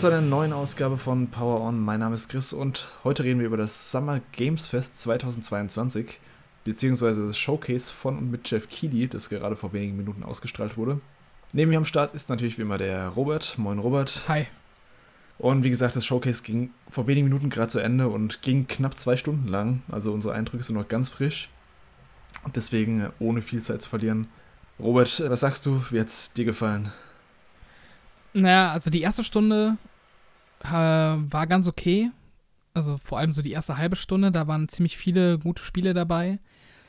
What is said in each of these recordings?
zu einer neuen Ausgabe von Power On. Mein Name ist Chris und heute reden wir über das Summer Games Fest 2022, beziehungsweise das Showcase von und mit Jeff Keighley, das gerade vor wenigen Minuten ausgestrahlt wurde. Neben mir am Start ist natürlich wie immer der Robert. Moin Robert. Hi. Und wie gesagt, das Showcase ging vor wenigen Minuten gerade zu Ende und ging knapp zwei Stunden lang. Also unsere Eindrücke sind noch ganz frisch. Und deswegen, äh, ohne viel Zeit zu verlieren. Robert, was sagst du? Wie hat es dir gefallen? Naja, also die erste Stunde äh, war ganz okay. Also vor allem so die erste halbe Stunde, da waren ziemlich viele gute Spiele dabei.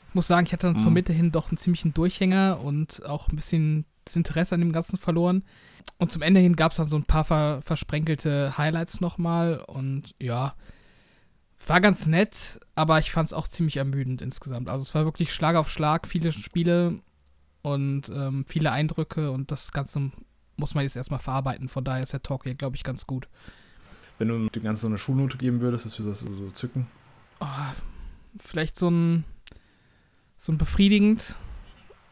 Ich muss sagen, ich hatte dann mhm. zur Mitte hin doch einen ziemlichen Durchhänger und auch ein bisschen das Interesse an dem Ganzen verloren. Und zum Ende hin gab es dann so ein paar ver versprenkelte Highlights nochmal und ja, war ganz nett, aber ich fand es auch ziemlich ermüdend insgesamt. Also es war wirklich Schlag auf Schlag, viele Spiele und ähm, viele Eindrücke und das Ganze muss man jetzt erstmal verarbeiten. Von daher ist der Talk hier, glaube ich, ganz gut. Wenn du dem Ganzen so eine Schulnote geben würdest, was würdest du so zücken? Oh, vielleicht so ein, so ein befriedigend,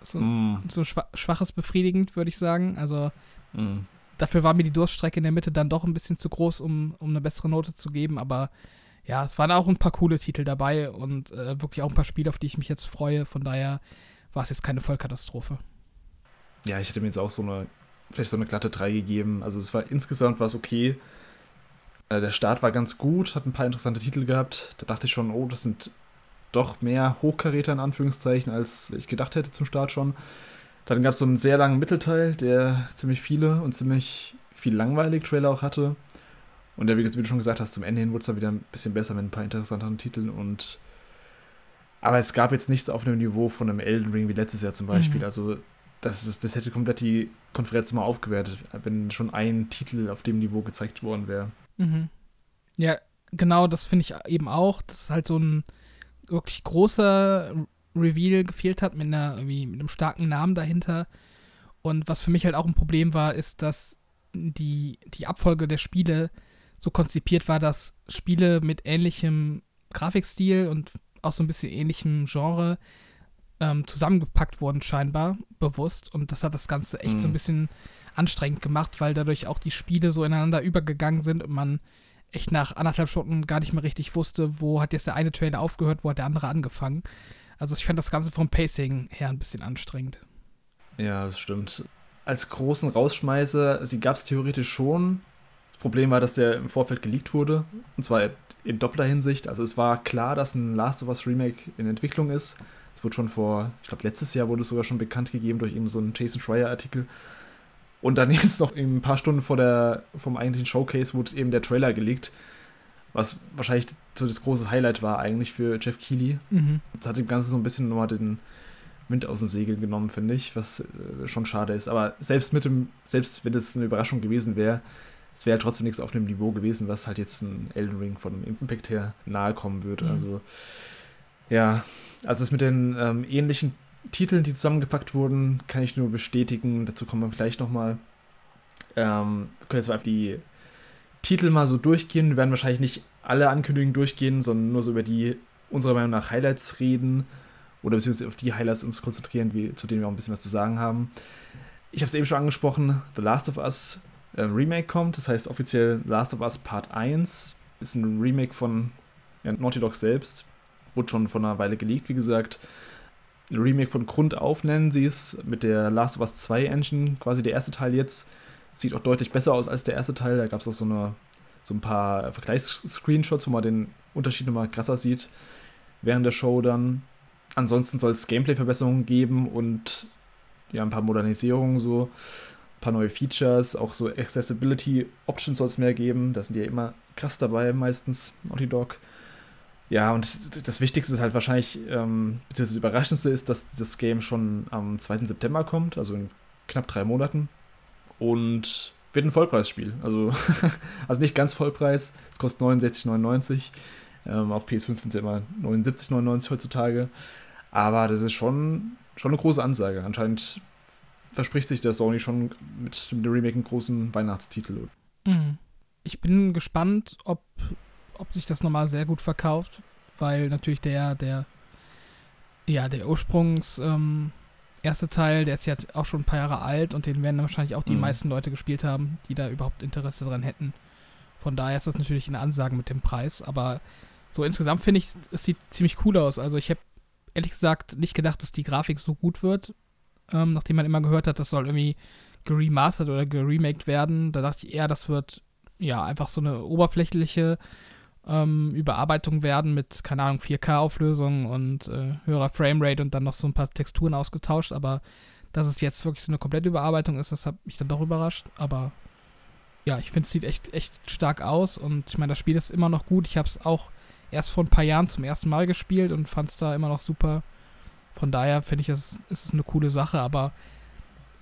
so, mm. so schwaches befriedigend, würde ich sagen. Also mm. dafür war mir die Durststrecke in der Mitte dann doch ein bisschen zu groß, um, um eine bessere Note zu geben. Aber ja, es waren auch ein paar coole Titel dabei und äh, wirklich auch ein paar Spiele, auf die ich mich jetzt freue. Von daher war es jetzt keine Vollkatastrophe. Ja, ich hätte mir jetzt auch so eine, vielleicht so eine glatte 3 gegeben. Also es war insgesamt war es okay. Äh, der Start war ganz gut, hat ein paar interessante Titel gehabt. Da dachte ich schon, oh, das sind doch mehr Hochkaräter in Anführungszeichen, als ich gedacht hätte zum Start schon. Dann gab es so einen sehr langen Mittelteil, der ziemlich viele und ziemlich viel langweilig Trailer auch hatte. Und der, wie du schon gesagt hast, zum Ende hin wurde es dann wieder ein bisschen besser mit ein paar interessanteren Titeln und aber es gab jetzt nichts auf einem Niveau von einem Elden Ring wie letztes Jahr zum Beispiel. Mhm. Also das, ist, das hätte komplett die Konferenz mal aufgewertet, wenn schon ein Titel auf dem Niveau gezeigt worden wäre. Mhm. Ja, genau, das finde ich eben auch. Das ist halt so ein wirklich großer Reveal gefehlt hat mit, einer, mit einem starken Namen dahinter. Und was für mich halt auch ein Problem war, ist, dass die, die Abfolge der Spiele so konzipiert war, dass Spiele mit ähnlichem Grafikstil und auch so ein bisschen ähnlichem Genre ähm, zusammengepackt wurden, scheinbar, bewusst. Und das hat das Ganze echt mhm. so ein mhm. bisschen anstrengend gemacht, weil dadurch auch die Spiele so ineinander übergegangen sind und man echt nach anderthalb Stunden gar nicht mehr richtig wusste, wo hat jetzt der eine Trailer aufgehört, wo hat der andere angefangen. Also ich fand das Ganze vom Pacing her ein bisschen anstrengend. Ja, das stimmt. Als großen Rausschmeißer, sie gab es theoretisch schon. Das Problem war, dass der im Vorfeld geleakt wurde. Und zwar in doppelter Hinsicht. Also es war klar, dass ein Last of Us Remake in Entwicklung ist. Es wurde schon vor, ich glaube letztes Jahr wurde es sogar schon bekannt gegeben durch eben so einen Jason Schreier Artikel. Und dann ist noch ein paar Stunden vor der, vom eigentlichen Showcase wurde eben der Trailer geleakt, was wahrscheinlich so das große Highlight war eigentlich für Jeff Keighley. Mhm. Das hat dem Ganzen so ein bisschen nochmal den Wind aus den Segeln genommen, finde ich, was äh, schon schade ist. Aber selbst mit dem, selbst wenn es eine Überraschung gewesen wäre, es wäre halt trotzdem nichts auf dem Niveau gewesen, was halt jetzt ein Elden Ring von dem Impact her nahe kommen würde. Mhm. Also ja, also das mit den ähm, ähnlichen Titeln, die zusammengepackt wurden, kann ich nur bestätigen. Dazu kommen wir gleich nochmal. Ähm, wir können jetzt mal auf die Titel mal so durchgehen. Wir werden wahrscheinlich nicht alle Ankündigungen durchgehen, sondern nur so über die unserer Meinung nach Highlights reden oder beziehungsweise auf die Highlights uns konzentrieren, wie, zu denen wir auch ein bisschen was zu sagen haben. Ich habe es eben schon angesprochen, The Last of Us äh, Remake kommt, das heißt offiziell Last of Us Part 1, ist ein Remake von ja, Naughty Dog selbst, wurde schon vor einer Weile geleakt, wie gesagt. Remake von Grund auf nennen sie es, mit der Last of Us 2 Engine, quasi der erste Teil jetzt. Sieht auch deutlich besser aus als der erste Teil, da gab es auch so, eine, so ein paar Vergleichs-Screenshots, wo man den Unterschied nochmal krasser sieht während der Show dann. Ansonsten soll es Gameplay-Verbesserungen geben und ja, ein paar Modernisierungen so, ein paar neue Features, auch so Accessibility Options soll es mehr geben. Da sind die ja immer krass dabei, meistens, Naughty Dog. Ja, und das Wichtigste ist halt wahrscheinlich, ähm, beziehungsweise das Überraschendste ist, dass das Game schon am 2. September kommt, also in knapp drei Monaten. Und wird ein Vollpreisspiel. Also, also nicht ganz Vollpreis. Es kostet 69,99. Ähm, auf PS5 sind es ja immer 79,99 heutzutage. Aber das ist schon, schon eine große Ansage. Anscheinend verspricht sich der Sony schon mit dem Remake einen großen Weihnachtstitel. Mhm. Ich bin gespannt, ob, ob sich das nochmal sehr gut verkauft, weil natürlich der, der, ja, der Ursprungs ähm, erste Teil, der ist ja auch schon ein paar Jahre alt und den werden wahrscheinlich auch die mhm. meisten Leute gespielt haben, die da überhaupt Interesse dran hätten. Von daher ist das natürlich eine Ansage mit dem Preis, aber so insgesamt finde ich, es sieht ziemlich cool aus. Also ich habe ehrlich gesagt nicht gedacht, dass die Grafik so gut wird, ähm, nachdem man immer gehört hat, das soll irgendwie geremastert oder geremaked werden. Da dachte ich eher, das wird ja einfach so eine oberflächliche ähm, Überarbeitung werden mit, keine Ahnung, 4K-Auflösung und äh, höherer Framerate und dann noch so ein paar Texturen ausgetauscht. Aber dass es jetzt wirklich so eine komplette Überarbeitung ist, das hat mich dann doch überrascht. Aber ja, ich finde, es sieht echt, echt stark aus und ich meine, das Spiel ist immer noch gut. Ich habe es auch erst vor ein paar Jahren zum ersten Mal gespielt und fand es da immer noch super. Von daher finde ich, es ist eine coole Sache, aber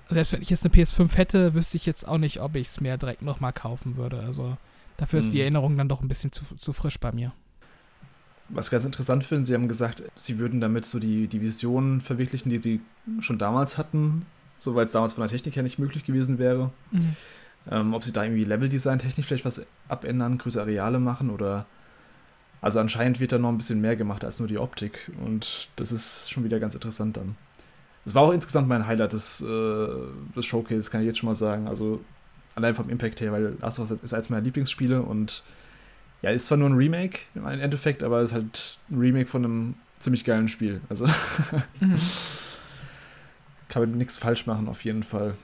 selbst wenn ich jetzt eine PS5 hätte, wüsste ich jetzt auch nicht, ob ich es mir direkt nochmal kaufen würde. Also dafür ist die hm. Erinnerung dann doch ein bisschen zu, zu frisch bei mir. Was ich ganz interessant finde, Sie haben gesagt, Sie würden damit so die, die Visionen verwirklichen, die Sie schon damals hatten, so weil es damals von der Technik her nicht möglich gewesen wäre. Mhm. Ähm, ob Sie da irgendwie Leveldesign technisch vielleicht was abändern, größere Areale machen oder also anscheinend wird da noch ein bisschen mehr gemacht als nur die Optik und das ist schon wieder ganz interessant dann. Es war auch insgesamt mein Highlight des, äh, des Showcase, kann ich jetzt schon mal sagen. Also allein vom Impact her, weil Last of Us ist eines meiner Lieblingsspiele und ja, ist zwar nur ein Remake im Endeffekt, aber es ist halt ein Remake von einem ziemlich geilen Spiel. Also mhm. kann man nichts falsch machen, auf jeden Fall.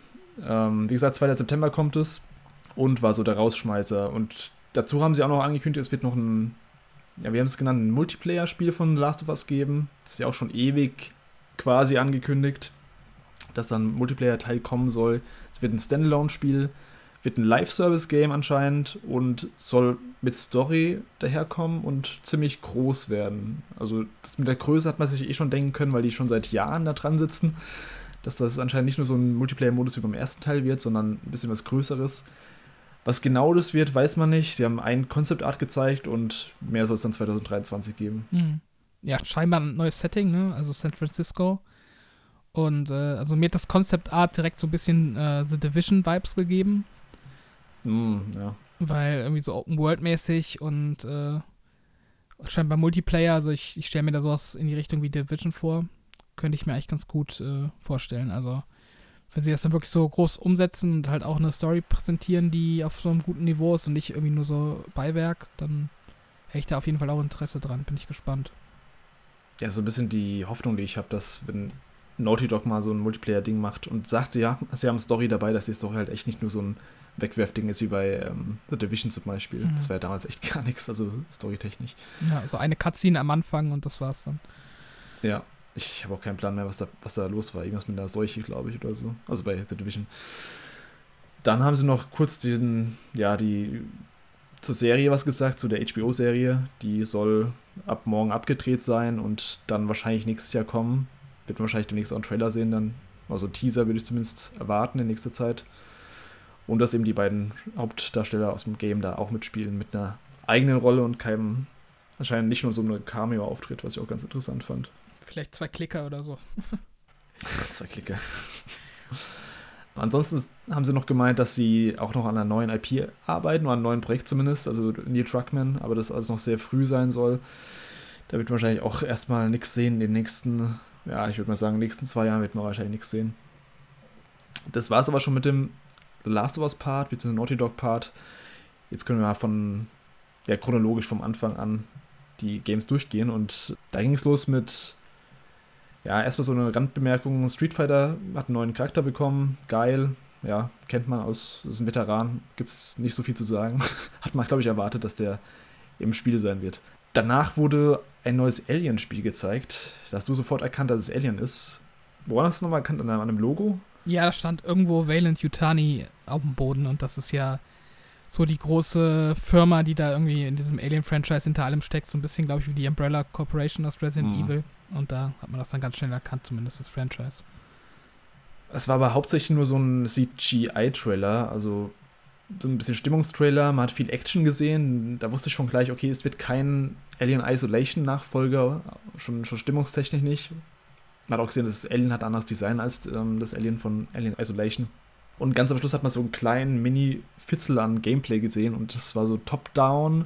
Ähm, wie gesagt, 2. September kommt es und war so der Rausschmeißer. Und dazu haben sie auch noch angekündigt, es wird noch ein ja, wir haben es genannt, ein Multiplayer-Spiel von Last of Us geben. Das ist ja auch schon ewig quasi angekündigt, dass dann ein Multiplayer-Teil kommen soll. Es wird ein Standalone-Spiel, wird ein Live-Service-Game anscheinend und soll mit Story daherkommen und ziemlich groß werden. Also das mit der Größe hat man sich eh schon denken können, weil die schon seit Jahren da dran sitzen. Dass das anscheinend nicht nur so ein Multiplayer-Modus wie beim ersten Teil wird, sondern ein bisschen was Größeres. Was genau das wird, weiß man nicht. Sie haben ein Concept Art gezeigt und mehr soll es dann 2023 geben. Mhm. Ja, scheinbar ein neues Setting, ne? Also San Francisco. Und äh, also mir hat das Concept Art direkt so ein bisschen äh, The Division Vibes gegeben. Mm, ja. Weil irgendwie so Open World mäßig und äh, scheinbar Multiplayer. Also ich, ich stelle mir da sowas in die Richtung wie Division vor. Könnte ich mir eigentlich ganz gut äh, vorstellen. Also wenn sie das dann wirklich so groß umsetzen und halt auch eine Story präsentieren, die auf so einem guten Niveau ist und nicht irgendwie nur so Beiwerk, dann hätte ich da auf jeden Fall auch Interesse dran. Bin ich gespannt. Ja, so ein bisschen die Hoffnung, die ich habe, dass wenn Naughty Dog mal so ein Multiplayer-Ding macht und sagt, sie, haben, sie haben Story dabei, dass die Story halt echt nicht nur so ein Wegwerfding ist wie bei ähm, The Division zum Beispiel. Mhm. Das wäre damals echt gar nichts, also storytechnisch. Ja, so eine Cutscene am Anfang und das war's dann. Ja, ich habe auch keinen Plan mehr, was da, was da los war. Irgendwas mit einer Seuche, glaube ich, oder so. Also bei The Division. Dann haben sie noch kurz den, ja, die zur Serie was gesagt, zu der HBO-Serie. Die soll ab morgen abgedreht sein und dann wahrscheinlich nächstes Jahr kommen. Wird man wahrscheinlich demnächst auch einen Trailer sehen, dann. Also Teaser würde ich zumindest erwarten in nächster Zeit. Und dass eben die beiden Hauptdarsteller aus dem Game da auch mitspielen mit einer eigenen Rolle und keinem, anscheinend nicht nur so einem Cameo-Auftritt, was ich auch ganz interessant fand. Vielleicht zwei Klicker oder so. zwei Klicker. Ansonsten haben sie noch gemeint, dass sie auch noch an einer neuen IP arbeiten, oder an einem neuen Projekt zumindest, also Neil Truckman, aber das alles noch sehr früh sein soll. Da wird man wahrscheinlich auch erstmal nichts sehen in den nächsten, ja, ich würde mal sagen, nächsten zwei Jahren wird man wahrscheinlich nichts sehen. Das war es aber schon mit dem The Last of Us Part, beziehungsweise Naughty Dog Part. Jetzt können wir mal von, ja, chronologisch vom Anfang an die Games durchgehen und da ging es los mit ja, erstmal so eine Randbemerkung: Street Fighter hat einen neuen Charakter bekommen. Geil. Ja, kennt man aus, ist ein Veteran. Gibt es nicht so viel zu sagen. hat man, glaube ich, erwartet, dass der im Spiel sein wird. Danach wurde ein neues Alien-Spiel gezeigt. Da hast du sofort erkannt, dass es Alien ist. Woran hast du nochmal erkannt? An einem Logo? Ja, da stand irgendwo Valent Yutani auf dem Boden und das ist ja so die große Firma, die da irgendwie in diesem Alien-Franchise hinter allem steckt. So ein bisschen, glaube ich, wie die Umbrella Corporation aus Resident mhm. Evil. Und da hat man das dann ganz schnell erkannt, zumindest das Franchise. Es war aber hauptsächlich nur so ein CGI-Trailer, also so ein bisschen Stimmungstrailer. Man hat viel Action gesehen. Da wusste ich schon gleich, okay, es wird kein Alien Isolation-Nachfolger, schon, schon stimmungstechnisch nicht. Man hat auch gesehen, das Alien hat anderes Design als ähm, das Alien von Alien Isolation. Und ganz am Schluss hat man so einen kleinen Mini-Fitzel an Gameplay gesehen und das war so top-down.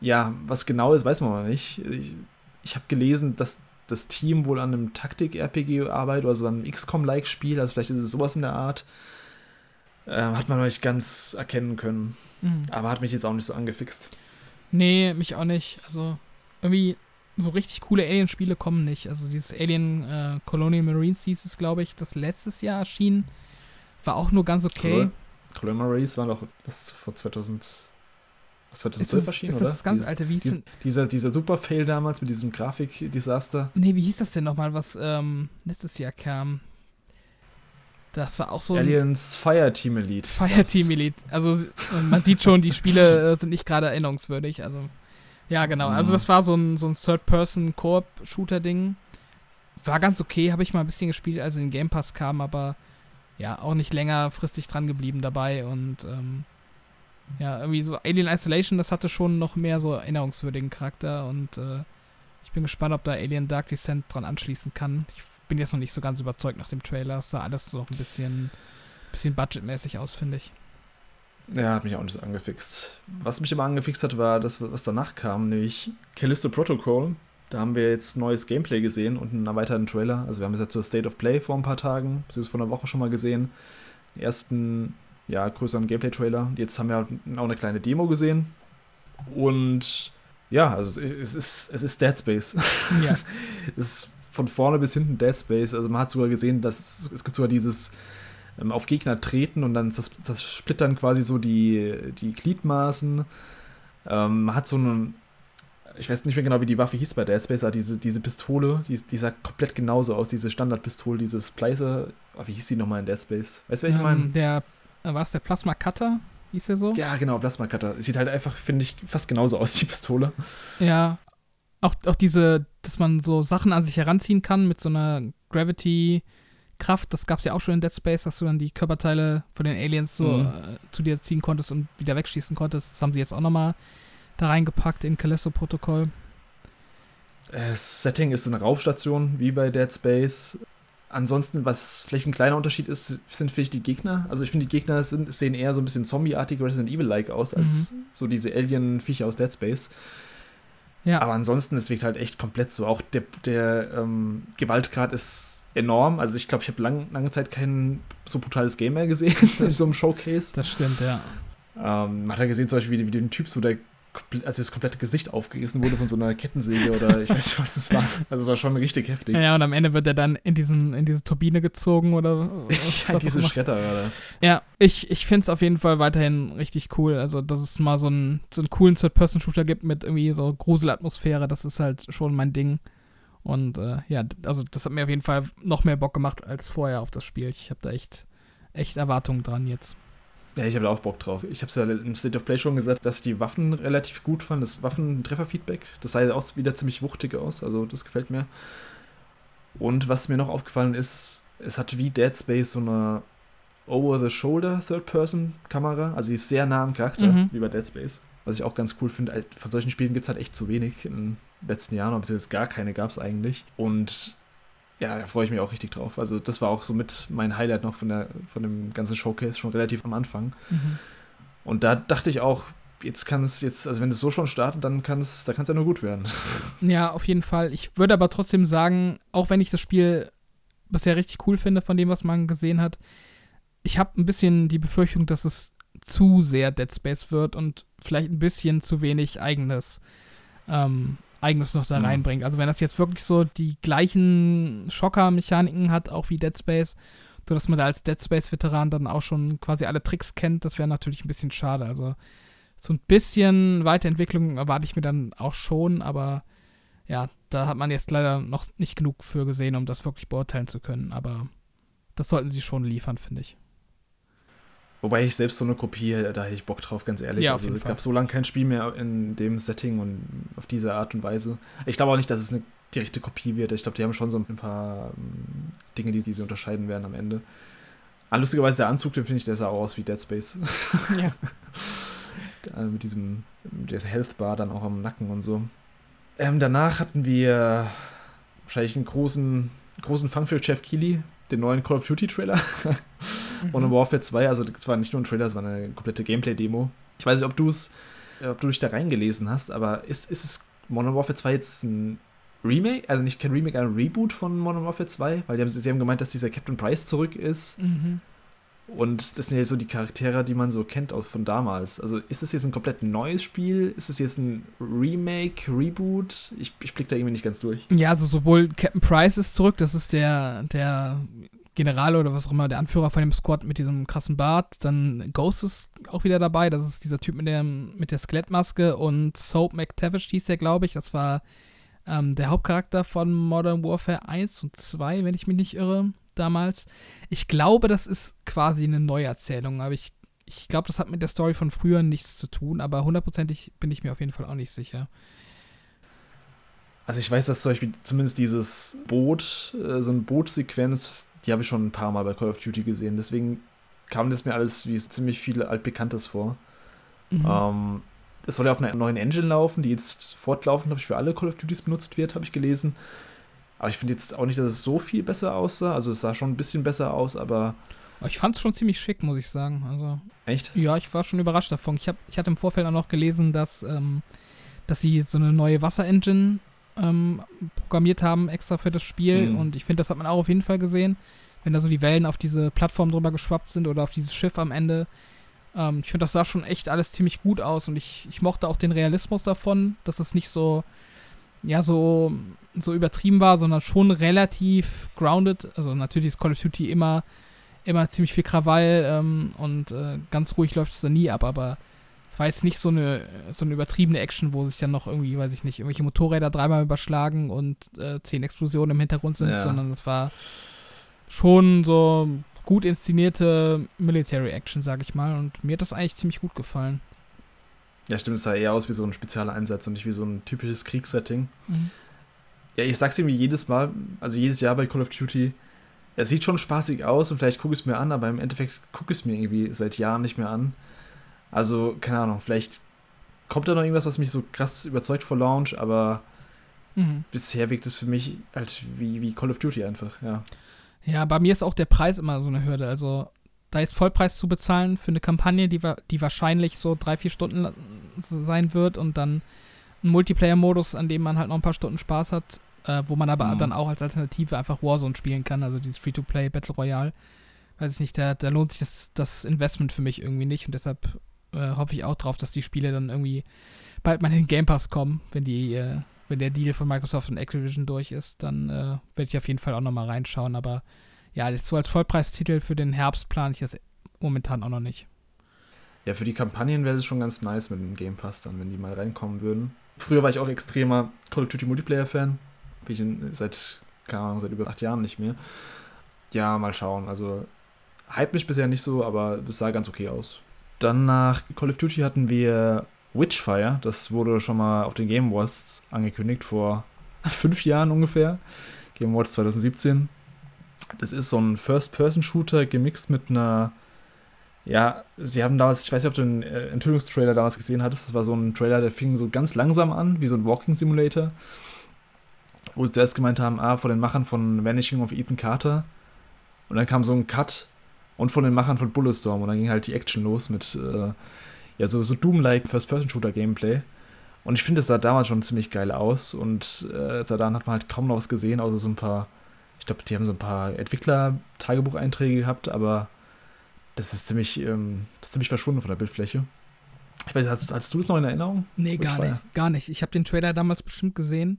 Ja, was genau ist, weiß man aber nicht. Ich, ich habe gelesen, dass das Team wohl an einem Taktik-RPG arbeitet oder so einem XCOM-like Spiel, also vielleicht ist es sowas in der Art. äh, hat man noch nicht ganz erkennen können. Mhm. Aber hat mich jetzt auch nicht so angefixt. Nee, mich auch nicht. Also irgendwie so richtig coole Alien-Spiele kommen nicht. Also dieses Alien äh, Colonial Marines hieß es, glaube ich, das letztes Jahr erschien. War auch nur ganz okay. Colonial Marines war doch was vor 2000. Was 2012 ist das, erschienen, ist oder? das das ganze Dieses- alte, wie hieß dies- dieser, dieser Super-Fail damals mit diesem Grafik-Desaster. Nee, wie hieß das denn nochmal, was ähm, letztes Jahr kam? Das war auch so Aliens Fireteam Elite. Fireteam Elite. Also man sieht schon, die Spiele äh, sind nicht gerade erinnerungswürdig. Also ja, genau. Also Mhm. das war so ein, so ein Third-Person-Koop-Shooter-Ding. War ganz okay, habe ich mal ein bisschen gespielt, als in den Game Pass kam, aber ja, auch nicht längerfristig dran geblieben dabei und ähm, ja, irgendwie so Alien Isolation, das hatte schon noch mehr so erinnerungswürdigen Charakter und äh, ich bin gespannt, ob da Alien Dark Descent dran anschließen kann. Ich bin jetzt noch nicht so ganz überzeugt nach dem Trailer. Es sah alles so ein bisschen, bisschen budgetmäßig aus, finde ich. Ja, hat mich auch nicht so angefixt. Was mich immer angefixt hat, war das, was danach kam, nämlich Callisto Protocol. Da haben wir jetzt neues Gameplay gesehen und einen erweiterten Trailer. Also wir haben es jetzt zur State of Play vor ein paar Tagen, beziehungsweise vor einer Woche schon mal gesehen. Den ersten, ja, größeren Gameplay-Trailer. Jetzt haben wir auch eine kleine Demo gesehen. Und ja, also es ist, es ist Dead Space. Ja. es ist von vorne bis hinten Dead Space. Also man hat sogar gesehen, dass es, es gibt sogar dieses ähm, auf Gegner treten und dann das, das splittern quasi so die, die Gliedmaßen. Ähm, man hat so einen, ich weiß nicht mehr genau, wie die Waffe hieß bei Dead Space, aber diese, diese Pistole, die, die sah komplett genauso aus, diese Standardpistole, diese Splicer, oh, wie hieß die nochmal in Dead Space? Weißt du, was ich meine? Ähm, der, äh, war es der Plasma Cutter? Hieß der so? Ja, genau, Plasma Cutter. Sieht halt einfach, finde ich, fast genauso aus, die Pistole. Ja. Auch, auch diese, dass man so Sachen an sich heranziehen kann mit so einer Gravity-Kraft, das gab es ja auch schon in Dead Space, dass du dann die Körperteile von den Aliens so Mhm. äh, zu dir ziehen konntest und wieder wegschießen konntest. Das haben sie jetzt auch nochmal da reingepackt in Callisto-Protokoll. Das Setting ist eine Raumstation, wie bei Dead Space. Ansonsten, was vielleicht ein kleiner Unterschied ist, sind vielleicht die Gegner. Also ich finde, die Gegner sind, sehen eher so ein bisschen zombieartig Resident Evil-like aus, als so diese Alien-Viecher aus Dead Space. Ja, Aber ansonsten, es wirkt halt echt komplett so. Auch der, der ähm, Gewaltgrad ist enorm. Also ich glaube, ich habe lang, lange Zeit kein so brutales Game mehr gesehen in so einem Showcase. das stimmt, ja. Ähm, man hat ja gesehen zum Beispiel, wie, wie den Typ so der also das komplette Gesicht aufgerissen wurde von so einer Kettensäge oder ich weiß nicht, was das war. Also es war schon richtig heftig. Ja, und am Ende wird er dann in, diesen, in diese Turbine gezogen oder was Ja, auch diese. Schredder gerade. Ja, ich, ich finde es auf jeden Fall weiterhin richtig cool. Also, dass es mal so einen, so einen coolen Third-Person-Shooter gibt mit irgendwie so Gruselatmosphäre, das ist halt schon mein Ding. Und äh, ja, also das hat mir auf jeden Fall noch mehr Bock gemacht als vorher auf das Spiel. Ich habe da echt, echt Erwartungen dran jetzt. Ja, ich habe da auch Bock drauf. Ich habe es ja im State of Play schon gesagt, dass ich die Waffen relativ gut fand. Das Waffentrefferfeedback, das sah auch wieder ziemlich wuchtig aus. Also das gefällt mir. Und was mir noch aufgefallen ist, es hat wie Dead Space so eine Over-the-Shoulder Third-Person-Kamera. Also sie ist sehr nah am Charakter, Mhm. wie bei Dead Space. Was ich auch ganz cool finde. Von solchen Spielen gibt es halt echt zu wenig. In letzten Jahren, beziehungsweise gar keine gab es eigentlich. Und ja, da freue ich mich auch richtig drauf. Also das war auch so mit mein Highlight noch von, der, von dem ganzen Showcase, schon relativ am Anfang. Und da dachte ich auch, jetzt kann es jetzt, also wenn es so schon startet, dann kann es, da kann es ja nur gut werden. Ja, auf jeden Fall. Ich würde aber trotzdem sagen, auch wenn ich das Spiel bisher richtig cool finde von dem, was man gesehen hat, ich habe ein bisschen die Befürchtung, dass es zu sehr Dead Space wird und vielleicht ein bisschen zu wenig eigenes, ähm, eigenes noch da Mhm. reinbringt. Also wenn das jetzt wirklich so die gleichen Schocker-Mechaniken hat, auch wie Dead Space, sodass man da als Dead Space-Veteran dann auch schon quasi alle Tricks kennt, das wäre natürlich ein bisschen schade. Also so ein bisschen Weiterentwicklung erwarte ich mir dann auch schon, aber ja, da hat man jetzt leider noch nicht genug für gesehen, um das wirklich beurteilen zu können. Aber das sollten sie schon liefern, finde ich. Wobei ich selbst so eine Kopie, da hätte ich Bock drauf, ganz ehrlich. Ja, also es Fall. gab so lange kein Spiel mehr in dem Setting und auf diese Art und Weise. Ich glaube auch nicht, dass es eine direkte Kopie wird. Ich glaube, die haben schon so ein paar ähm, Dinge, die, die sie unterscheiden werden am Ende. Ah, lustigerweise der Anzug, den finde ich, der sah auch aus wie Dead Space. Ja. Äh, mit diesem mit der Health Bar dann auch am Nacken und so. Ähm, danach hatten wir wahrscheinlich einen großen, großen Fang für Jeff Keighley, den neuen Call of Duty Trailer. Modern Warfare 2, also das war nicht nur ein Trailer, es war eine komplette Gameplay-Demo. Ich weiß nicht, ob du es, ob du dich da reingelesen hast, aber ist, ist es Modern Warfare 2 jetzt ein Remake? Also nicht kein Remake, ein Reboot von Modern Warfare 2? Weil die haben, sie haben gemeint, dass dieser Captain Price zurück ist. Mhm. Und das sind ja so die Charaktere, die man so kennt auch von damals. Also ist das jetzt ein komplett neues Spiel? Ist es jetzt ein Remake, Reboot? Ich, ich blick da irgendwie nicht ganz durch. Ja, also sowohl Captain Price ist zurück, das ist der, der General oder was auch immer, der Anführer von dem Squad mit diesem krassen Bart. Dann Ghost ist auch wieder dabei, das ist dieser Typ mit der, mit der Skelettmaske. Und Soap McTavish hieß der, glaube ich. Das war ähm, der Hauptcharakter von Modern Warfare 1 und 2, wenn ich mich nicht irre damals. Ich glaube, das ist quasi eine Neuerzählung, aber ich, ich glaube, das hat mit der Story von früher nichts zu tun, aber hundertprozentig bin ich mir auf jeden Fall auch nicht sicher. Also ich weiß, dass zum Beispiel zumindest dieses Boot, äh, so eine Bootsequenz, die habe ich schon ein paar Mal bei Call of Duty gesehen. Deswegen kam das mir alles wie ziemlich viel altbekanntes vor. Mhm. Ähm, es soll ja auf einer neuen Engine laufen, die jetzt fortlaufend, glaube ich, für alle Call of Duties benutzt wird, habe ich gelesen. Aber ich finde jetzt auch nicht, dass es so viel besser aussah. Also es sah schon ein bisschen besser aus, aber. Ich fand es schon ziemlich schick, muss ich sagen. Also, Echt? Ja, ich war schon überrascht davon. Ich, hab, ich hatte im Vorfeld auch noch gelesen, dass, ähm, dass sie so eine neue Wasserengine ähm, programmiert haben, extra für das Spiel. Mhm. Und ich finde, das hat man auch auf jeden Fall gesehen. Wenn da so die Wellen auf diese Plattform drüber geschwappt sind oder auf dieses Schiff am Ende. Ähm, ich finde, das sah schon echt alles ziemlich gut aus. Und ich, ich mochte auch den Realismus davon, dass es nicht so ja, so, so übertrieben war, sondern schon relativ grounded. Also natürlich ist Call of Duty immer, immer ziemlich viel Krawall ähm, und äh, ganz ruhig läuft es da nie ab, aber es war jetzt nicht so eine, so eine übertriebene Action, wo sich dann noch irgendwie, weiß ich nicht, irgendwelche Motorräder dreimal überschlagen und äh, zehn Explosionen im Hintergrund sind, ja. sondern es war schon so gut inszenierte Military Action, sag ich mal. Und mir hat das eigentlich ziemlich gut gefallen. Ja, stimmt, es sah eher aus wie so ein spezieller Einsatz und nicht wie so ein typisches Kriegssetting. Mhm. Ja, ich sag's irgendwie jedes Mal, also jedes Jahr bei Call of Duty, er sieht schon spaßig aus und vielleicht gucke ich es mir an, aber im Endeffekt gucke ich es mir irgendwie seit Jahren nicht mehr an. Also, keine Ahnung, vielleicht kommt da noch irgendwas, was mich so krass überzeugt vor Launch, aber mhm. bisher wirkt es für mich halt wie, wie Call of Duty einfach, ja. Ja, bei mir ist auch der Preis immer so eine Hürde. Also, da ist Vollpreis zu bezahlen für eine Kampagne, die, die wahrscheinlich so drei, vier Stunden sein wird und dann ein Multiplayer-Modus, an dem man halt noch ein paar Stunden Spaß hat, äh, wo man aber mhm. dann auch als Alternative einfach Warzone spielen kann, also dieses Free-to-Play Battle Royale. Weiß ich nicht, da, da lohnt sich das, das Investment für mich irgendwie nicht und deshalb äh, hoffe ich auch drauf, dass die Spiele dann irgendwie bald mal in den Game Pass kommen, wenn die, äh, wenn der Deal von Microsoft und Activision durch ist, dann äh, werde ich auf jeden Fall auch nochmal reinschauen, aber ja, das so als Vollpreistitel für den Herbst plane ich das momentan auch noch nicht. Ja, für die Kampagnen wäre es schon ganz nice mit dem Game Pass dann, wenn die mal reinkommen würden. Früher war ich auch extremer Call of Duty Multiplayer-Fan. Bin ich seit, keine Ahnung, seit über acht Jahren nicht mehr. Ja, mal schauen. Also, hype mich bisher nicht so, aber es sah ganz okay aus. Dann nach Call of Duty hatten wir Witchfire. Das wurde schon mal auf den Game Awards angekündigt, vor fünf Jahren ungefähr. Game Awards 2017. Das ist so ein First-Person-Shooter gemixt mit einer. Ja, sie haben damals, ich weiß nicht, ob du den äh, Enthüllungstrailer damals gesehen hattest. Das war so ein Trailer, der fing so ganz langsam an, wie so ein Walking Simulator. Wo sie zuerst gemeint haben, ah, von den Machern von Vanishing of Ethan Carter. Und dann kam so ein Cut und von den Machern von Bulletstorm. Und dann ging halt die Action los mit, äh, ja, so, so Doom-like First-Person-Shooter-Gameplay. Und ich finde, es sah damals schon ziemlich geil aus. Und äh, seit dann hat man halt kaum noch was gesehen, außer so ein paar ich glaube, die haben so ein paar Entwickler-Tagebucheinträge gehabt, aber das ist ziemlich, ähm, das ist ziemlich verschwunden von der Bildfläche. Ich weiß, hast, hast du es noch in Erinnerung? Nee, gar nicht. Gar nicht. Ich habe den Trailer damals bestimmt gesehen,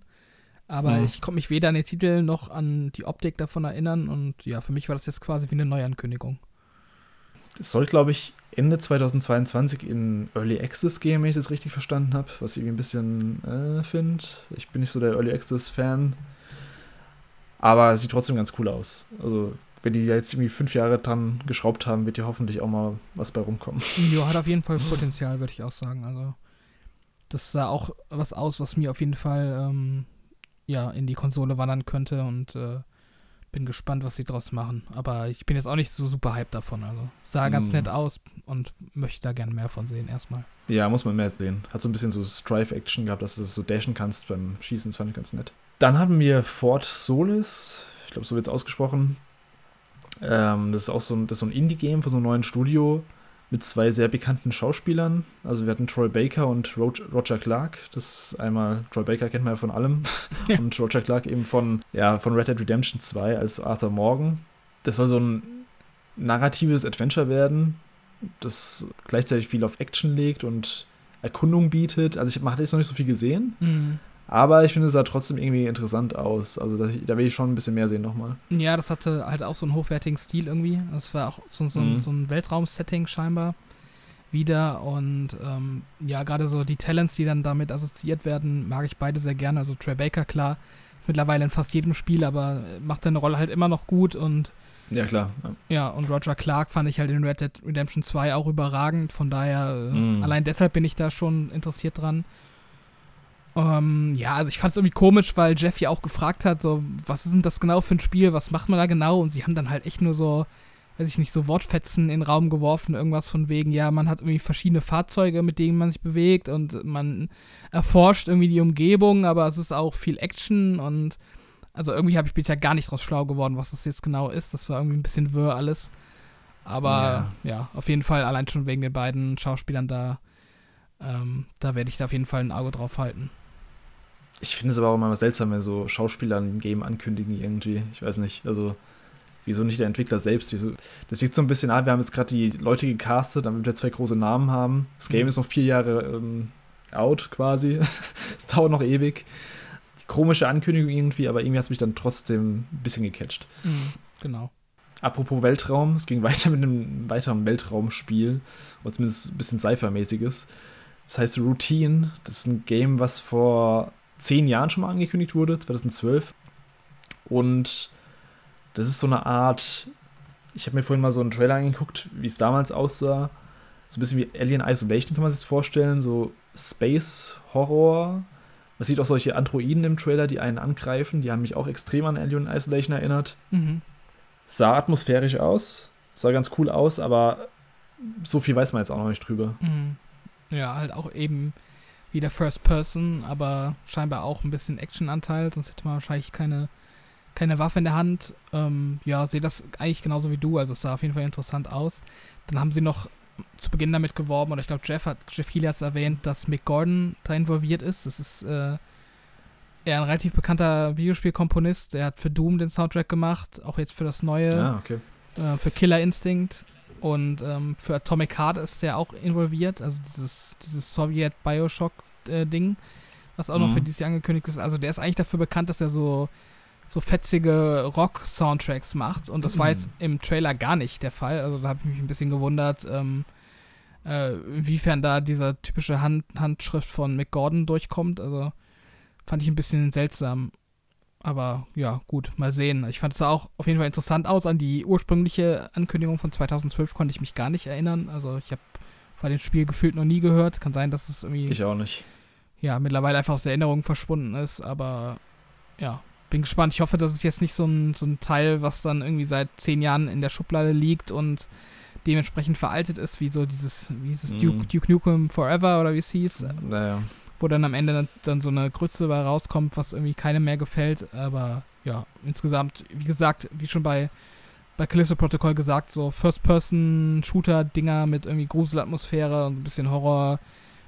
aber mhm. ich konnte mich weder an den Titel noch an die Optik davon erinnern und ja, für mich war das jetzt quasi wie eine Neuankündigung. Es soll, glaube ich, Ende 2022 in Early Access gehen, wenn ich das richtig verstanden habe, was ich irgendwie ein bisschen äh, finde. Ich bin nicht so der Early Access-Fan. Aber es sieht trotzdem ganz cool aus. Also, wenn die jetzt irgendwie fünf Jahre dran geschraubt haben, wird ja hoffentlich auch mal was bei rumkommen. Ja, hat auf jeden Fall Potenzial, würde ich auch sagen. Also, das sah auch was aus, was mir auf jeden Fall ähm, ja, in die Konsole wandern könnte und äh, bin gespannt, was sie draus machen. Aber ich bin jetzt auch nicht so super hyped davon. Also sah ganz mm. nett aus und möchte da gerne mehr von sehen erstmal. Ja, muss man mehr sehen. Hat so ein bisschen so Strife-Action gehabt, dass du so dashen kannst beim Schießen. Das fand ich ganz nett. Dann haben wir Fort Solis, ich glaube, so wird es ausgesprochen. Ähm, das ist auch so ein, so ein Indie-Game von so einem neuen Studio mit zwei sehr bekannten Schauspielern. Also wir hatten Troy Baker und Roger Clark. Das ist einmal, Troy Baker kennt man ja von allem. und Roger Clark eben von, ja, von Red Dead Redemption 2 als Arthur Morgan. Das soll so ein narratives Adventure werden, das gleichzeitig viel auf Action legt und Erkundung bietet. Also ich, man hat jetzt noch nicht so viel gesehen, Mhm. Aber ich finde, es sah trotzdem irgendwie interessant aus. Also das, da will ich schon ein bisschen mehr sehen nochmal. Ja, das hatte halt auch so einen hochwertigen Stil irgendwie. Das war auch so, so, ein- Mhm. so ein Weltraum-Setting scheinbar wieder. Und ähm, ja, gerade so die Talents, die dann damit assoziiert werden, mag ich beide sehr gerne. Also Trey Baker, klar, mittlerweile in fast jedem Spiel, aber macht seine Rolle halt immer noch gut. Und Ja, klar. Ja. ja, und Roger Clark fand ich halt in Red Dead Redemption 2 auch überragend. Von daher, äh, Mhm. allein deshalb bin ich da schon interessiert dran. Ähm, ja, also ich fand es irgendwie komisch, weil Jeff ja auch gefragt hat, so, was ist denn das genau für ein Spiel, was macht man da genau? Und sie haben dann halt echt nur so, weiß ich nicht, so Wortfetzen in den Raum geworfen, irgendwas von wegen, ja, man hat irgendwie verschiedene Fahrzeuge, mit denen man sich bewegt und man erforscht irgendwie die Umgebung, aber es ist auch viel Action und also irgendwie habe ich mich ja gar nicht draus schlau geworden, was das jetzt genau ist. Das war irgendwie ein bisschen wirr alles. Aber ja, auf jeden Fall, allein schon wegen den beiden Schauspielern da, ähm, da werde ich da auf jeden Fall ein Auge drauf halten. Ich finde es aber auch immer seltsam, wenn so Schauspieler ein Game ankündigen irgendwie. Ich weiß nicht. Also, wieso nicht der Entwickler selbst? Wieso? Das wirkt so ein bisschen, ah, wir haben jetzt gerade die Leute gecastet, damit wir zwei große Namen haben. Das Game Mhm. ist noch vier Jahre ähm, out quasi. Es dauert noch ewig. Die komische Ankündigung irgendwie, aber irgendwie hat es mich dann trotzdem ein bisschen gecatcht. Mhm, genau. Apropos Weltraum, es ging weiter mit einem weiteren Weltraumspiel, oder zumindest ein bisschen Cypher-mäßiges. Das heißt Routine. Das ist ein Game, was vor zehn Jahren schon mal angekündigt wurde, 2012. Und das ist so eine Art. Ich habe mir vorhin mal so einen Trailer angeguckt, wie es damals aussah. So ein bisschen wie Alien Isolation kann man sich das vorstellen, so Space Horror. Man sieht auch solche Androiden im Trailer, die einen angreifen. Die haben mich auch extrem an Alien Isolation erinnert Mhm. sah atmosphärisch aus, sah ganz cool aus, aber so viel weiß man jetzt auch noch nicht drüber. Mhm. Ja, halt auch eben wieder First Person, aber scheinbar auch ein bisschen Action-Anteil, sonst hätte man wahrscheinlich keine, keine Waffe in der Hand. Ähm, ja, sehe das eigentlich genauso wie du, also es sah auf jeden Fall interessant aus. Dann haben sie noch zu Beginn damit geworben, oder ich glaube, Jeff hat, Jeff Keighley hat es erwähnt, dass Mick Gordon da involviert ist. Das ist äh, er ein relativ bekannter Videospielkomponist. Der hat für Doom den Soundtrack gemacht, auch jetzt für das neue Ah, okay. äh, für Killer Instinct und ähm, für Atomic Heart ist der auch involviert, also dieses, dieses Sowjet-Bioshock-Ding, was auch noch Mhm. für dieses Jahr angekündigt ist. Also der ist eigentlich dafür bekannt, dass er so, so fetzige Rock-Soundtracks macht und das war Mhm. jetzt im Trailer gar nicht der Fall. Also da habe ich mich ein bisschen gewundert, ähm, äh, inwiefern da dieser typische Hand Handschrift von Mick Gordon durchkommt. Also fand ich ein bisschen seltsam. Aber ja, gut, mal sehen. Ich fand es auch auf jeden Fall interessant aus. An die ursprüngliche Ankündigung von 2012 konnte ich mich gar nicht erinnern. Also ich habe von dem Spiel gefühlt noch nie gehört. Kann sein, dass es irgendwie Ich auch nicht. ja, mittlerweile einfach aus der Erinnerung verschwunden ist. Aber ja, bin gespannt. Ich hoffe, dass es jetzt nicht so ein, so ein Teil, was dann irgendwie seit zehn Jahren in der Schublade liegt und dementsprechend veraltet ist, wie so dieses, wie dieses Mhm. Duke, Duke Nukem Forever oder wie es hieß, Naja. wo dann am Ende dann, so eine Grütze bei rauskommt, was irgendwie keinem mehr gefällt. Aber ja, insgesamt, wie gesagt, wie schon bei, bei Callisto Protocol gesagt, so First-Person-Shooter-Dinger mit irgendwie Gruselatmosphäre und ein bisschen Horror,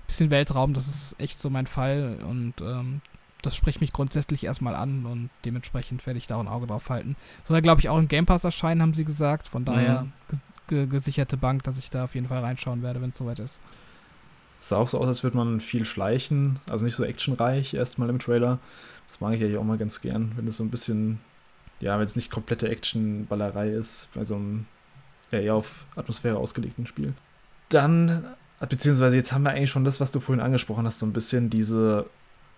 bisschen Weltraum, das ist echt so mein Fall und ähm, das spricht mich grundsätzlich erstmal an und dementsprechend werde ich da auch ein Auge drauf halten. Soll glaube ich auch im Game Pass erscheinen, haben sie gesagt. Von daher Mhm. ges ge gesicherte Bank, dass ich da auf jeden Fall reinschauen werde, wenn es soweit ist. Sah auch so aus, als würde man viel schleichen. Also nicht so actionreich erstmal im Trailer. Das mag ich eigentlich auch mal ganz gern, wenn es so ein bisschen, ja, wenn es nicht komplette Action-Ballerei ist, bei so einem ja, eher auf Atmosphäre ausgelegten Spiel. Dann, beziehungsweise jetzt haben wir eigentlich schon das, was du vorhin angesprochen hast, so ein bisschen diese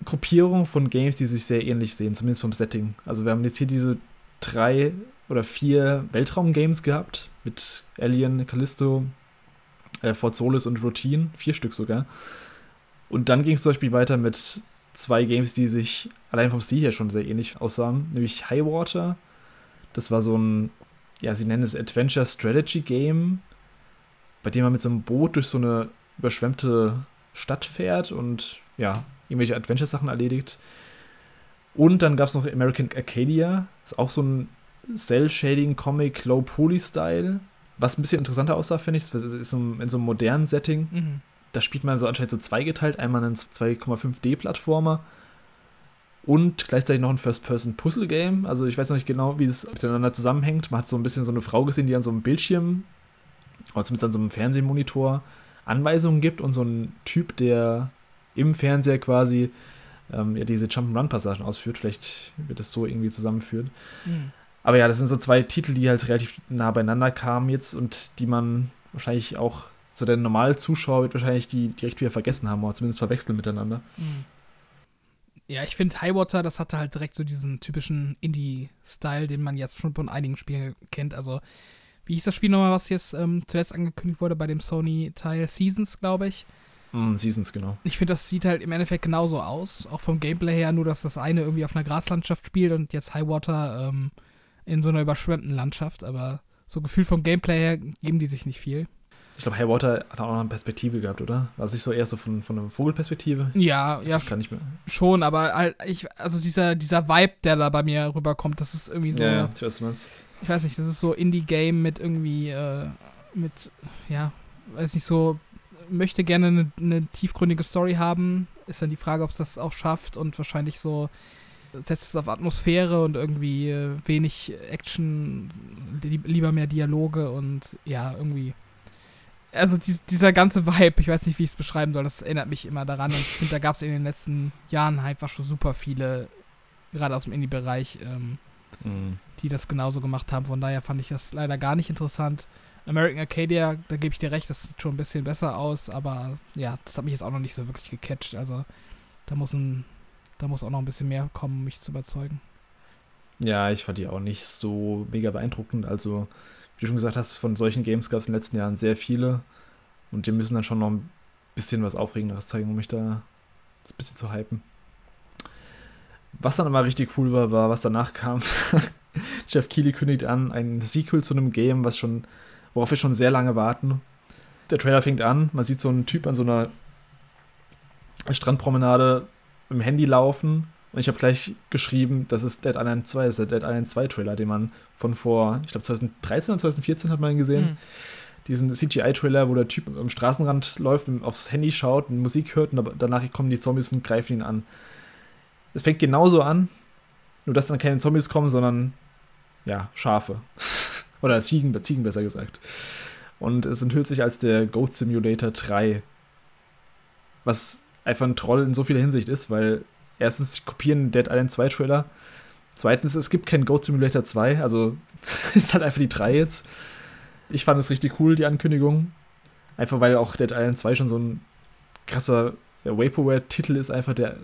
Gruppierung von Games, die sich sehr ähnlich sehen, zumindest vom Setting. Also wir haben jetzt hier diese drei oder vier Weltraum-Games gehabt mit Alien, Callisto, äh, Fort Solis und Routine, vier Stück sogar. Und dann ging es zum Beispiel weiter mit zwei Games, die sich allein vom Stil her schon sehr ähnlich aussahen, nämlich Highwater. Das war so ein, ja, sie nennen es Adventure Strategy Game, bei dem man mit so einem Boot durch so eine überschwemmte Stadt fährt und ja, irgendwelche Adventure-Sachen erledigt. Und dann gab es noch American Arcadia, ist auch so ein Cell-Shading-Comic, Low-Poly-Style, was ein bisschen interessanter aussah, finde ich. Das ist in so einem modernen Setting. Mhm. Da spielt man so anscheinend so zweigeteilt, einmal einen 2,5D-Plattformer und gleichzeitig noch ein First-Person-Puzzle-Game. Also ich weiß noch nicht genau, wie es miteinander zusammenhängt. Man hat so ein bisschen so eine Frau gesehen, die an so einem Bildschirm, oder zumindest an so einem Fernsehmonitor, Anweisungen gibt und so ein Typ, der im Fernseher quasi ähm, ja, diese Jump'n'Run-Passagen ausführt. Vielleicht wird das so irgendwie zusammenführen. Mhm. Aber ja, das sind so zwei Titel, die halt relativ nah beieinander kamen jetzt und die man wahrscheinlich auch, so der normale Zuschauer wird wahrscheinlich die direkt wieder vergessen haben oder zumindest verwechseln miteinander. Mhm. Ja, ich finde Highwater, das hatte halt direkt so diesen typischen Indie-Style, den man jetzt schon von einigen Spielen kennt. Also, wie hieß das Spiel nochmal, was jetzt ähm, zuletzt angekündigt wurde bei dem Sony-Teil? Seasons, glaube ich. Mm, Seasons, genau. Ich finde, das sieht halt im Endeffekt genauso aus. Auch vom Gameplay her, nur dass das eine irgendwie auf einer Graslandschaft spielt und jetzt Highwater ähm, in so einer überschwemmten Landschaft. Aber so gefühlt vom Gameplay her geben die sich nicht viel. Ich glaube, Highwater hat auch noch eine Perspektive gehabt, oder? War es nicht so eher so von, von einer Vogelperspektive? Ja, ja. Das kann ich mir. Schon, aber halt, ich, also dieser, dieser Vibe, der da bei mir rüberkommt, das ist irgendwie so. Ja, ja, ich weiß, was Ich weiß nicht, das ist so Indie-Game mit irgendwie, äh, mit, ja, weiß nicht, so, möchte gerne eine, eine tiefgründige Story haben. Ist dann die Frage, ob es das auch schafft und wahrscheinlich so setzt es auf Atmosphäre und irgendwie äh, wenig Action, lieber mehr Dialoge und ja, irgendwie also die, dieser ganze Vibe, ich weiß nicht, wie ich es beschreiben soll, das erinnert mich immer daran. Und ich finde, da gab es in den letzten Jahren einfach schon super viele, gerade aus dem Indie-Bereich, ähm, mhm. die das genauso gemacht haben. Von daher fand ich das leider gar nicht interessant. American Arcadia, da gebe ich dir recht, das sieht schon ein bisschen besser aus, aber ja, das hat mich jetzt auch noch nicht so wirklich gecatcht. Also da muss ein, da muss auch noch ein bisschen mehr kommen, um mich zu überzeugen. Ja, ich fand die auch nicht so mega beeindruckend. Also wie du schon gesagt hast, von solchen Games gab es in den letzten Jahren sehr viele. Und die müssen dann schon noch ein bisschen was Aufregenderes zeigen, um mich da ein bisschen zu hypen. Was dann immer richtig cool war, war, was danach kam. Jeff Keighley kündigt an, ein Sequel zu einem Game, was schon, worauf wir schon sehr lange warten. Der Trailer fängt an, man sieht so einen Typ an so einer Strandpromenade dem Handy laufen und ich habe gleich geschrieben, das ist Dead Island 2, das ist der Dead Island 2 Trailer, den man von vor, ich glaube 2013 oder 2014 hat man ihn gesehen. Mhm. Diesen CGI-Trailer, wo der Typ am Straßenrand läuft, und aufs Handy schaut und Musik hört und danach kommen die Zombies und greifen ihn an. Es fängt genauso an, nur dass dann keine Zombies kommen, sondern ja, Schafe. oder Ziegen, Ziegen besser gesagt. Und es enthüllt sich als der Goat Simulator 3. Was einfach ein Troll in so vieler Hinsicht ist, weil erstens, sie kopieren Dead Island 2 Trailer. Zweitens, es gibt kein Goat Simulator 2, also ist halt einfach die 3 jetzt. Ich fand es richtig cool, die Ankündigung. Einfach weil auch Dead Island 2 schon so ein krasser Vaporware-Titel ist, einfach der,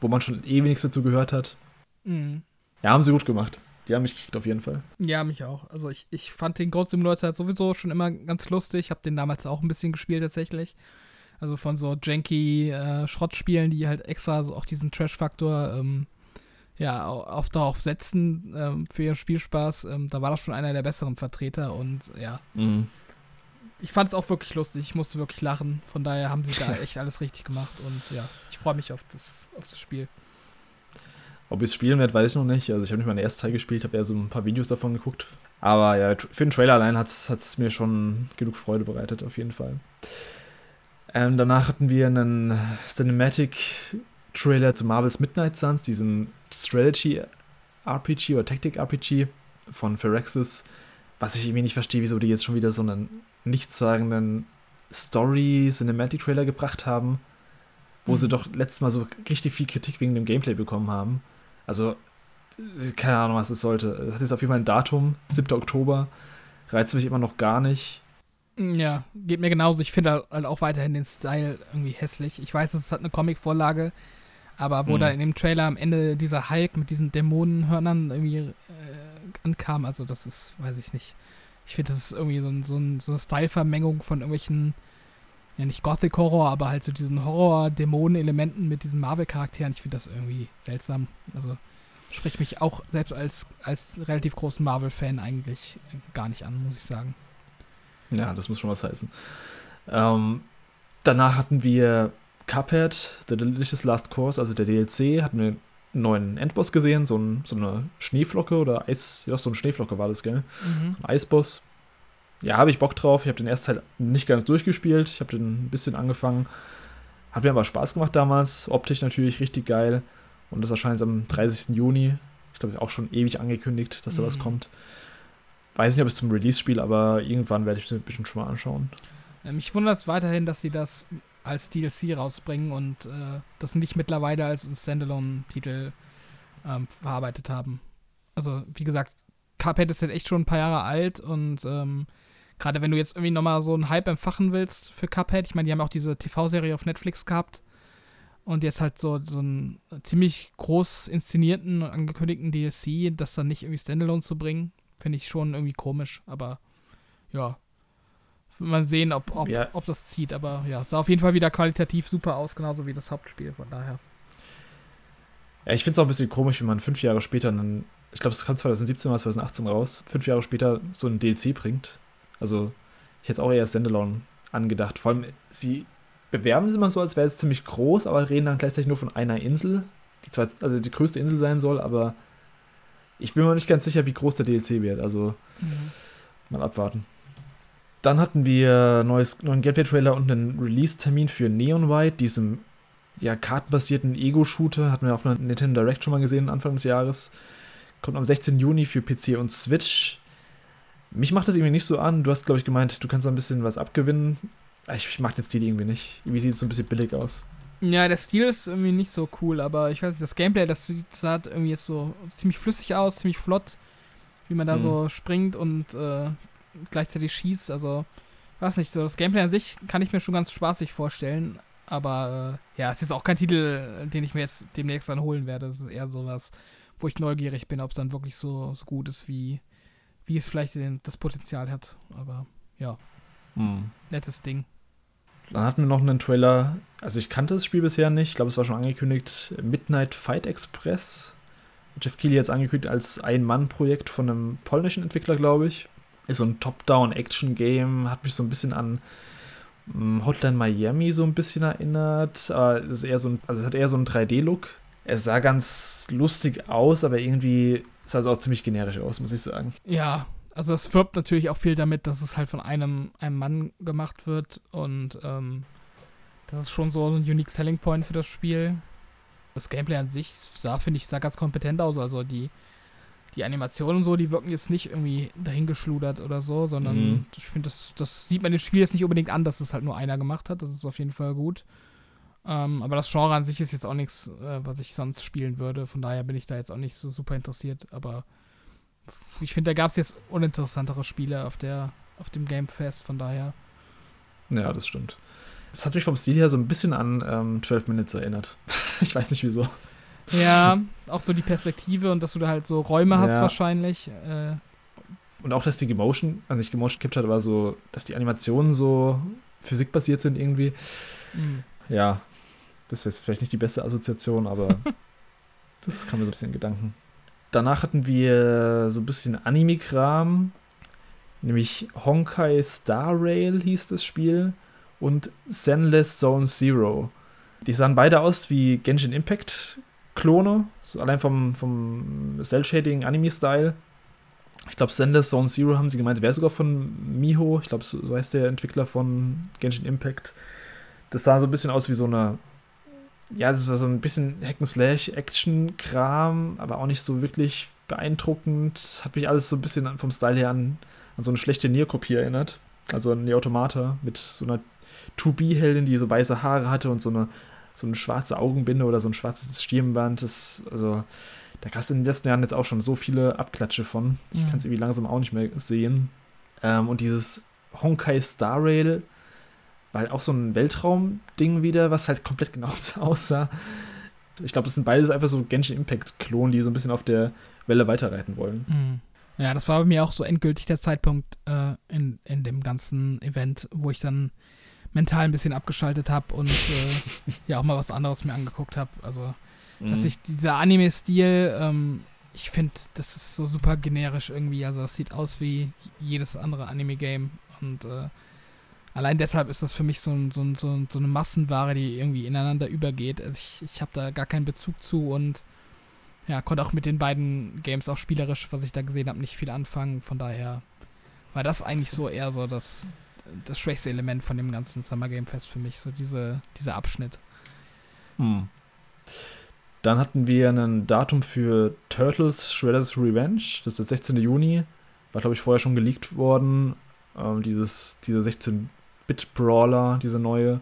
wo man schon ewig nichts dazu gehört hat. Mhm. Ja, haben sie gut gemacht. Die haben mich gekriegt auf jeden Fall. Ja, mich auch. Also ich, ich fand den Goat Simulator sowieso schon immer ganz lustig. Ich habe den damals auch ein bisschen gespielt tatsächlich. Also von so janky äh, Schrottspielen, die halt extra so auch diesen Trash-Faktor ähm, ja, auf darauf setzen ähm, für ihren Spielspaß. Ähm, da war das schon einer der besseren Vertreter und ja. Mhm. Ich fand es auch wirklich lustig. Ich musste wirklich lachen. Von daher haben sie da echt alles richtig gemacht und ja, ich freue mich auf das, auf das Spiel. Ob ich es spielen werde, weiß ich noch nicht. Also ich habe nicht meinen ersten Teil gespielt, habe eher so ein paar Videos davon geguckt. Aber ja, für den Trailer allein hat es mir schon genug Freude bereitet, auf jeden Fall. Ähm, danach hatten wir einen Cinematic-Trailer zu Marvel's Midnight Suns, diesem Strategy-RPG oder Tactic-RPG von Phyrexis, was ich irgendwie nicht verstehe, wieso die jetzt schon wieder so einen nichtssagenden Story-Cinematic-Trailer gebracht haben, wo mhm. sie doch letztes Mal so richtig viel Kritik wegen dem Gameplay bekommen haben. Also, keine Ahnung, was es sollte. Es hat jetzt auf jeden Fall ein Datum, 7. Oktober. Reizt mich immer noch gar nicht. Ja, geht mir genauso. Ich finde halt auch weiterhin den Style irgendwie hässlich. Ich weiß, es hat eine Comic-Vorlage, aber wo mhm. da in dem Trailer am Ende dieser Hulk mit diesen Dämonenhörnern irgendwie äh, ankam, also das ist, weiß ich nicht. Ich finde, das ist irgendwie so, ein, so, ein, so eine Style-Vermengung von irgendwelchen, ja nicht Gothic-Horror, aber halt so diesen Horror-Dämonen-Elementen mit diesen Marvel-Charakteren. Ich finde das irgendwie seltsam. Also spricht mich auch selbst als, als relativ großen Marvel-Fan eigentlich gar nicht an, muss ich sagen. Ja, das muss schon was heißen. Ähm, danach hatten wir Cuphead, The Delicious Last Course, also der DLC, hatten wir einen neuen Endboss gesehen, so, ein, so eine Schneeflocke oder Eis, ja, so eine Schneeflocke war das, gell? Mhm. So ein Eisboss. Ja, habe ich Bock drauf. Ich habe den ersten Teil nicht ganz durchgespielt. Ich habe den ein bisschen angefangen. Hat mir aber Spaß gemacht damals. Optisch natürlich richtig geil. Und das erscheint am 30. Juni. Ich glaube, auch schon ewig angekündigt, dass da mhm. was kommt. Weiß nicht, ob es zum Release spiele, aber irgendwann werde ich es bestimmt schon mal anschauen. Mich wundert es weiterhin, dass sie das als DLC rausbringen und äh, das nicht mittlerweile als Standalone-Titel ähm, verarbeitet haben. Also, wie gesagt, Cuphead ist jetzt echt schon ein paar Jahre alt und ähm, gerade wenn du jetzt irgendwie nochmal so einen Hype empfachen willst für Cuphead, ich meine, die haben auch diese TV-Serie auf Netflix gehabt und jetzt halt so, so einen ziemlich groß inszenierten, angekündigten DLC, das dann nicht irgendwie Standalone zu bringen, finde ich schon irgendwie komisch, aber ja. Mal sehen, ob, ob, ja. ob das zieht, aber ja, sah auf jeden Fall wieder qualitativ super aus, genauso wie das Hauptspiel, von daher. Ja, ich finde es auch ein bisschen komisch, wenn man fünf Jahre später einen, ich glaube, es kam 2017 oder 2018 raus, fünf Jahre später so ein DLC bringt. Also, ich hätte es auch eher Standalone angedacht. Vor allem, sie bewerben es immer so, als wäre es ziemlich groß, aber reden dann gleichzeitig nur von einer Insel, die zwar, also die größte Insel sein soll, aber ich bin mir nicht ganz sicher, wie groß der DLC wird. Also, mhm. mal abwarten. Dann hatten wir neues, neuen Gameplay-Trailer und einen Release-Termin für Neon White, diesem ja, kartenbasierten Ego-Shooter. Hatten wir auf einer Nintendo Direct schon mal gesehen, Anfang des Jahres. Kommt am 16. Juni für PC und Switch. Mich macht das irgendwie nicht so an. Du hast, glaube ich, gemeint, du kannst da ein bisschen was abgewinnen. Ich mag den Stil irgendwie nicht. Irgendwie sieht es so ein bisschen billig aus. Ja, der Stil ist irgendwie nicht so cool, aber ich weiß nicht, das Gameplay, das sieht, sah irgendwie jetzt so ziemlich flüssig aus, ziemlich flott, wie man da mhm. so springt und äh, gleichzeitig schießt. Also, weiß nicht, so das Gameplay an sich kann ich mir schon ganz spaßig vorstellen, aber äh, ja, es ist jetzt auch kein Titel, den ich mir jetzt demnächst dann holen werde. Das ist eher sowas, wo ich neugierig bin, ob es dann wirklich so, so gut ist, wie, wie es vielleicht den, das Potenzial hat. Aber ja, mhm. nettes Ding. Dann hatten wir noch einen Trailer, also ich kannte das Spiel bisher nicht, ich glaube, es war schon angekündigt, Midnight Fight Express. Jeff Keighley jetzt angekündigt als Ein-Mann-Projekt von einem polnischen Entwickler, glaube ich. Ist so ein Top-Down-Action-Game, hat mich so ein bisschen an hm, Hotline Miami so ein bisschen erinnert. Aber es, ist eher so ein, also es hat eher so einen 3D-Look. Es sah ganz lustig aus, aber irgendwie sah es auch ziemlich generisch aus, muss ich sagen. Ja, also es wirbt natürlich auch viel damit, dass es halt von einem, einem Mann gemacht wird und ähm, das ist schon so ein unique Selling Point für das Spiel. Das Gameplay an sich sah, finde ich, sah ganz kompetent aus. Also die, die Animationen und so, die wirken jetzt nicht irgendwie dahingeschludert oder so, sondern mhm. ich finde, das, das sieht man dem Spiel jetzt nicht unbedingt an, dass es halt nur einer gemacht hat. Das ist auf jeden Fall gut. Ähm, aber das Genre an sich ist jetzt auch nichts, äh, was ich sonst spielen würde. Von daher bin ich da jetzt auch nicht so super interessiert. Aber ich finde, da gab es jetzt uninteressantere Spiele auf, der, auf dem Game Fest, von daher. Ja, das stimmt. Das hat mich vom Stil her so ein bisschen an ähm, 12 Minutes erinnert. ich weiß nicht wieso. Ja, auch so die Perspektive und dass du da halt so Räume hast ja. wahrscheinlich. Äh. Und auch, dass die Gemotion, also nicht Gemotion captured, aber so, dass die Animationen so physikbasiert sind irgendwie. Mhm. Ja, das wäre vielleicht nicht die beste Assoziation, aber das kam mir so ein bisschen in Gedanken. Danach hatten wir so ein bisschen Anime-Kram, nämlich Honkai Star Rail hieß das Spiel und Zenless Zone Zero. Die sahen beide aus wie Genshin Impact Klone, so allein vom, vom Cell-Shading-Anime-Style. Ich glaube, Zenless Zone Zero haben sie gemeint, wäre sogar von Miho. Ich glaube, so heißt der Entwickler von Genshin Impact. Das sah so ein bisschen aus wie so eine ja, das war so ein bisschen Hack'n'Slash-Action-Kram, aber auch nicht so wirklich beeindruckend. Das hat mich alles so ein bisschen vom Style her an, an so eine schlechte Nier-Kopie erinnert. Also an die Automata mit so einer 2B-Heldin, die so weiße Haare hatte und so eine, so eine schwarze Augenbinde oder so ein schwarzes Stirnband. Das, also, da hast du in den letzten Jahren jetzt auch schon so viele Abklatsche von. Ich mhm. kann es irgendwie langsam auch nicht mehr sehen. Ähm, und dieses Honkai Star Rail weil auch so ein Weltraum-Ding wieder, was halt komplett genauso aussah. Ich glaube, das sind beides einfach so Genshin Impact-Klonen, die so ein bisschen auf der Welle weiterreiten wollen. Mhm. Ja, das war bei mir auch so endgültig der Zeitpunkt äh, in, in dem ganzen Event, wo ich dann mental ein bisschen abgeschaltet habe und äh, ja auch mal was anderes mir angeguckt habe. Also, mhm. dass ich dieser Anime-Stil, ähm, ich finde, das ist so super generisch irgendwie. Also, das sieht aus wie jedes andere Anime-Game und äh, allein deshalb ist das für mich so, so, so, so eine Massenware, die irgendwie ineinander übergeht. Also ich, ich habe da gar keinen Bezug zu und ja, konnte auch mit den beiden Games auch spielerisch, was ich da gesehen habe, nicht viel anfangen. Von daher war das eigentlich so eher so das, das schwächste Element von dem ganzen Summer Game Fest für mich, so diese, dieser Abschnitt. Hm. Dann hatten wir ein Datum für Turtles Shredder's Revenge. Das ist der 16. Juni. War, glaube ich, vorher schon geleakt worden. Ähm, dieses, dieser 16-Bit-Brawler, diese neue.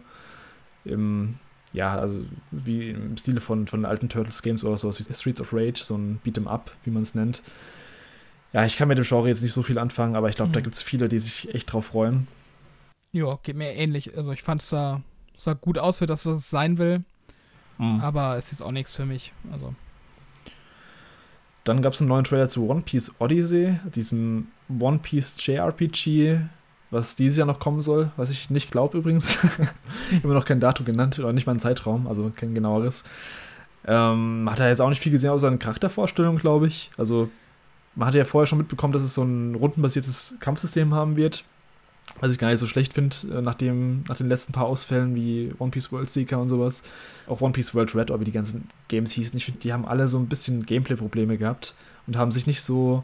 Im, ja, also wie im Stile von, von alten Turtles-Games oder sowas wie Streets of Rage, so ein Beat'em Up, wie man es nennt. Ja, ich kann mit dem Genre jetzt nicht so viel anfangen, aber ich glaube, mhm. da gibt es viele, die sich echt drauf freuen. Ja, geht mir ähnlich. Also ich fand es sah, sah gut aus für das, was es sein will. Mhm. Aber es ist auch nichts für mich. Also. Dann gab es einen neuen Trailer zu One Piece Odyssey, diesem One Piece JRPG, was dieses Jahr noch kommen soll, was ich nicht glaube übrigens. Immer noch kein Datum genannt oder nicht mal ein Zeitraum, also kein genaueres. Ähm, hat ja jetzt auch nicht viel gesehen außer eine Charaktervorstellung, glaube ich. Also man hatte ja vorher schon mitbekommen, dass es so ein rundenbasiertes Kampfsystem haben wird. Was ich gar nicht so schlecht finde, äh, nach, nach den letzten paar Ausfällen wie One Piece World Seeker und sowas. Auch One Piece World Red, oder wie die ganzen Games hießen. Ich finde, die haben alle so ein bisschen Gameplay-Probleme gehabt und haben sich nicht so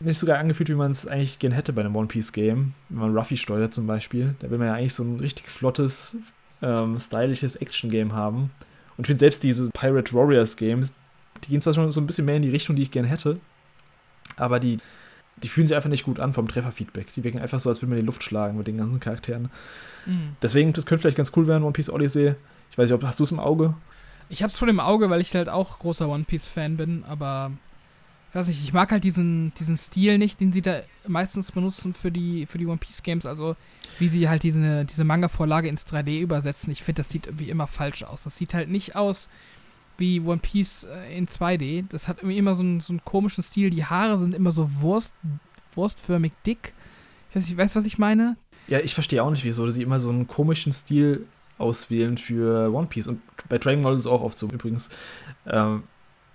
nicht so geil angefühlt, wie man es eigentlich gern hätte bei einem One Piece Game. Wenn man Ruffy steuert zum Beispiel. Da will man ja eigentlich so ein richtig flottes, ähm, stylisches Action-Game haben. Und ich finde selbst diese Pirate Warriors Games, die gehen zwar schon so ein bisschen mehr in die Richtung, die ich gern hätte, aber die die fühlen sich einfach nicht gut an vom Trefferfeedback. Die wirken einfach so, als würde man die Luft schlagen mit den ganzen Charakteren. Mhm. Deswegen, das könnte vielleicht ganz cool werden, One Piece Odyssey. Ich weiß nicht, ob hast du es im Auge? Ich habe es schon im Auge, weil ich halt auch großer One Piece Fan bin, aber ich weiß nicht, ich mag halt diesen, diesen Stil nicht, den sie da meistens benutzen für die, für die One Piece Games. Also, wie sie halt diese, diese Manga-Vorlage ins 3D übersetzen. Ich finde, das sieht irgendwie immer falsch aus. Das sieht halt nicht aus wie One Piece äh, in 2D. Das hat irgendwie immer so einen, so einen komischen Stil. Die Haare sind immer so Wurst, wurstförmig dick. Ich weiß nicht, weißt du, was ich meine? Ja, ich verstehe auch nicht, wieso sie immer so einen komischen Stil auswählen für One Piece. Und bei Dragon Ball ist es auch oft so übrigens. Ähm,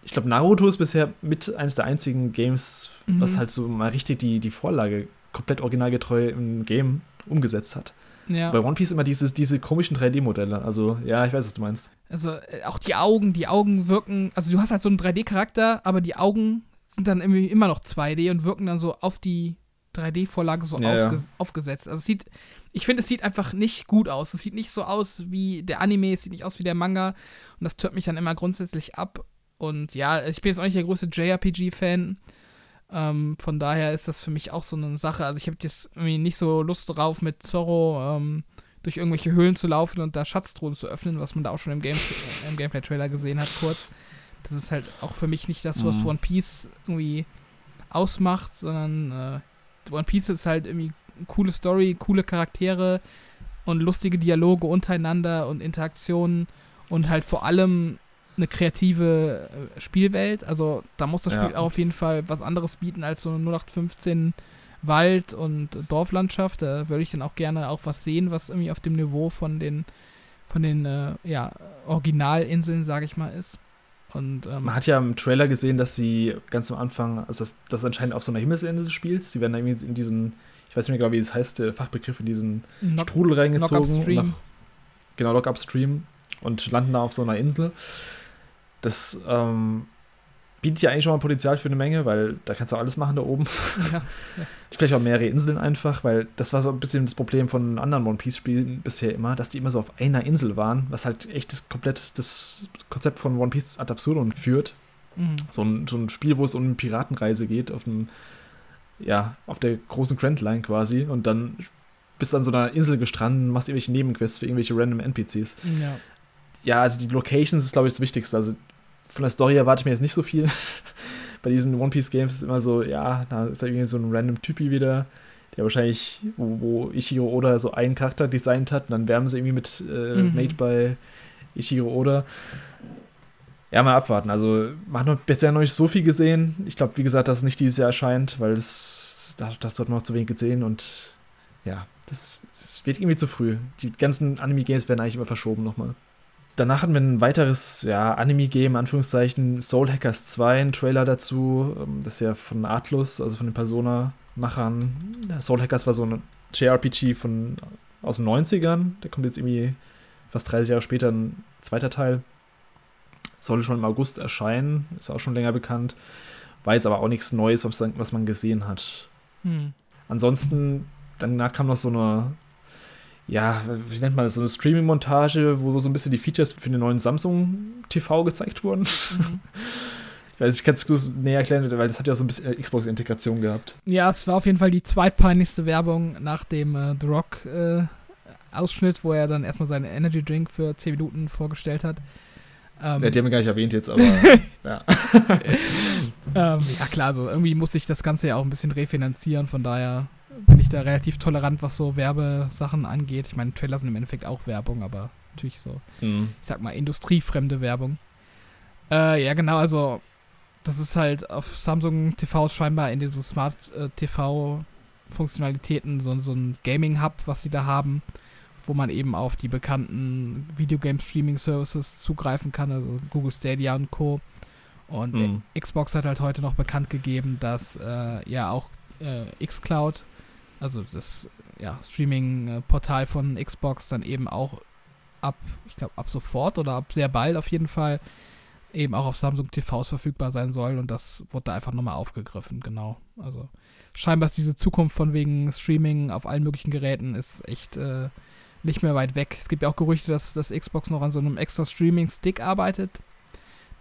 ich glaube, Naruto ist bisher mit eines der einzigen Games, mhm. was halt so mal richtig die, die Vorlage komplett originalgetreu im Game umgesetzt hat. Ja. Bei One Piece immer dieses, diese komischen 3D-Modelle. Also, ja, ich weiß, was du meinst. Also, äh, auch die Augen, die Augen wirken, also du hast halt so einen 3D-Charakter, aber die Augen sind dann irgendwie immer noch 2D und wirken dann so auf die 3D-Vorlage so ja, aufges ja. aufgesetzt. Also es sieht, ich finde, es sieht einfach nicht gut aus. Es sieht nicht so aus wie der Anime, es sieht nicht aus wie der Manga und das tört mich dann immer grundsätzlich ab. Und ja, ich bin jetzt auch nicht der größte JRPG-Fan. Ähm, von daher ist das für mich auch so eine Sache. Also ich habe jetzt irgendwie nicht so Lust drauf, mit Zorro ähm, durch irgendwelche Höhlen zu laufen und da Schatztruhen zu öffnen, was man da auch schon im, Game äh, im Gameplay-Trailer gesehen hat, kurz. Das ist halt auch für mich nicht das, was mhm. One Piece irgendwie ausmacht, sondern äh, One Piece ist halt irgendwie eine coole Story, coole Charaktere und lustige Dialoge untereinander und Interaktionen und halt vor allem eine kreative äh, Spielwelt. Also da muss das Spiel ja. auch auf jeden Fall was anderes bieten als so eine 0815 Wald- und Dorflandschaft. Da würde ich dann auch gerne auch was sehen, was irgendwie auf dem Niveau von den, von den äh, ja, Originalinseln, sage ich mal, ist. Und, ähm, Man hat ja im Trailer gesehen, dass sie ganz am Anfang, also das, das anscheinend auf so einer Himmelsinsel spielt. Sie werden irgendwie in diesen, ich weiß nicht mehr genau, wie es heißt, der Fachbegriff, in diesen Knock, Strudel reingezogen. Knock. Nach, genau, Lock Upstream und landen da auf so einer Insel. Das ähm, bietet ja eigentlich schon mal Potenzial für eine Menge, weil da kannst du alles machen da oben. Ja, ja. Vielleicht auch mehrere Inseln einfach, weil das war so ein bisschen das Problem von anderen One Piece-Spielen bisher immer, dass die immer so auf einer Insel waren, was halt echt das, komplett das Konzept von One Piece ad absurdum führt. Mhm. So, ein, so ein Spiel, wo es um eine Piratenreise geht, auf einem, ja, auf der großen Grand Line quasi und dann bist du an so einer Insel gestrandet, machst irgendwelche Nebenquests für irgendwelche random NPCs. Ja. Ja, also die Locations ist, glaube ich, das Wichtigste. Also von der Story erwarte ich mir jetzt nicht so viel. Bei diesen One Piece Games ist es immer so, ja, da ist da irgendwie so ein random Typi wieder, der wahrscheinlich, wo, wo Ichiro Oda so einen Charakter designt hat und dann wärmen sie irgendwie mit äh, mhm. Made by Ichiro Oda. Ja, mal abwarten. Also, man hat bisher noch nicht so viel gesehen. Ich glaube, wie gesagt, dass es nicht dieses Jahr erscheint, weil das, da, das hat man noch zu wenig gesehen und ja, das, das wird irgendwie zu früh. Die ganzen Anime-Games werden eigentlich immer verschoben nochmal danach hatten wir ein weiteres ja, Anime-Game, Anführungszeichen, Soul Hackers 2, ein Trailer dazu. Ähm, das ist ja von Atlus, also von den Persona-Machern. Soul Hackers war so ein JRPG von, aus den 90ern. Der kommt jetzt irgendwie fast 30 Jahre später ein zweiter Teil. Soll schon im August erscheinen, ist auch schon länger bekannt. War jetzt aber auch nichts Neues, was man gesehen hat. Hm. Ansonsten, danach kam noch so eine ja, wie nennt man das, so eine Streaming-Montage, wo so ein bisschen die Features für den neuen Samsung TV gezeigt wurden. Mhm. Ich weiß, ich kann es näher erklären, weil das hat ja auch so ein bisschen äh, Xbox-Integration gehabt. Ja, es war auf jeden Fall die zweitpeinlichste Werbung nach dem äh, The Rock äh, Ausschnitt, wo er dann erstmal seinen Energy Drink für 10 Minuten vorgestellt hat. Ähm, ja, die haben wir gar nicht erwähnt jetzt, aber ja. ähm, ja, klar, so irgendwie muss ich das Ganze ja auch ein bisschen refinanzieren, von daher bin ich da relativ tolerant, was so Werbesachen angeht. Ich meine, Trailer sind im Endeffekt auch Werbung, aber natürlich so, mhm. ich sag mal, industriefremde Werbung. Äh, ja, genau, also das ist halt auf Samsung TV scheinbar in diesem Smart äh, TV Funktionalitäten so, so ein Gaming Hub, was sie da haben, wo man eben auf die bekannten Videogame Streaming Services zugreifen kann, also Google Stadia und Co. Und mhm. Xbox hat halt heute noch bekannt gegeben, dass äh, ja auch äh, xCloud, also das ja, Streaming-Portal von Xbox, dann eben auch ab, ich glaube, ab sofort oder ab sehr bald auf jeden Fall eben auch auf Samsung TVs verfügbar sein soll und das wurde da einfach nochmal aufgegriffen, genau. Also scheinbar ist diese Zukunft von wegen Streaming auf allen möglichen Geräten ist echt äh, nicht mehr weit weg. Es gibt ja auch Gerüchte, dass das Xbox noch an so einem extra Streaming-Stick arbeitet,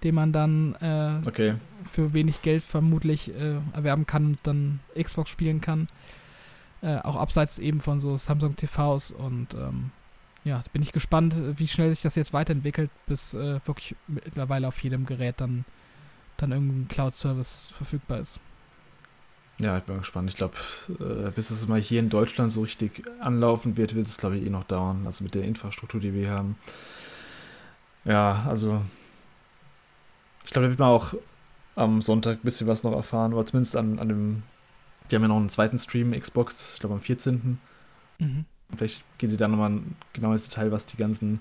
den man dann äh, okay. für wenig Geld vermutlich äh, erwerben kann und dann Xbox spielen kann. Äh, auch abseits eben von so Samsung TVs und ähm, ja, bin ich gespannt, wie schnell sich das jetzt weiterentwickelt, bis äh, wirklich mittlerweile auf jedem Gerät dann, dann irgendein Cloud-Service verfügbar ist. Ja, ich bin gespannt. Ich glaube, äh, bis es mal hier in Deutschland so richtig anlaufen wird, wird es, glaube ich, eh noch dauern. Also mit der Infrastruktur, die wir haben. Ja, also ich glaube, da wird man auch am Sonntag ein bisschen was noch erfahren, oder zumindest an, an dem, die haben ja noch einen zweiten Stream, Xbox, ich glaube am 14. Mhm. Vielleicht gehen sie da nochmal ein genaues Detail, was die ganzen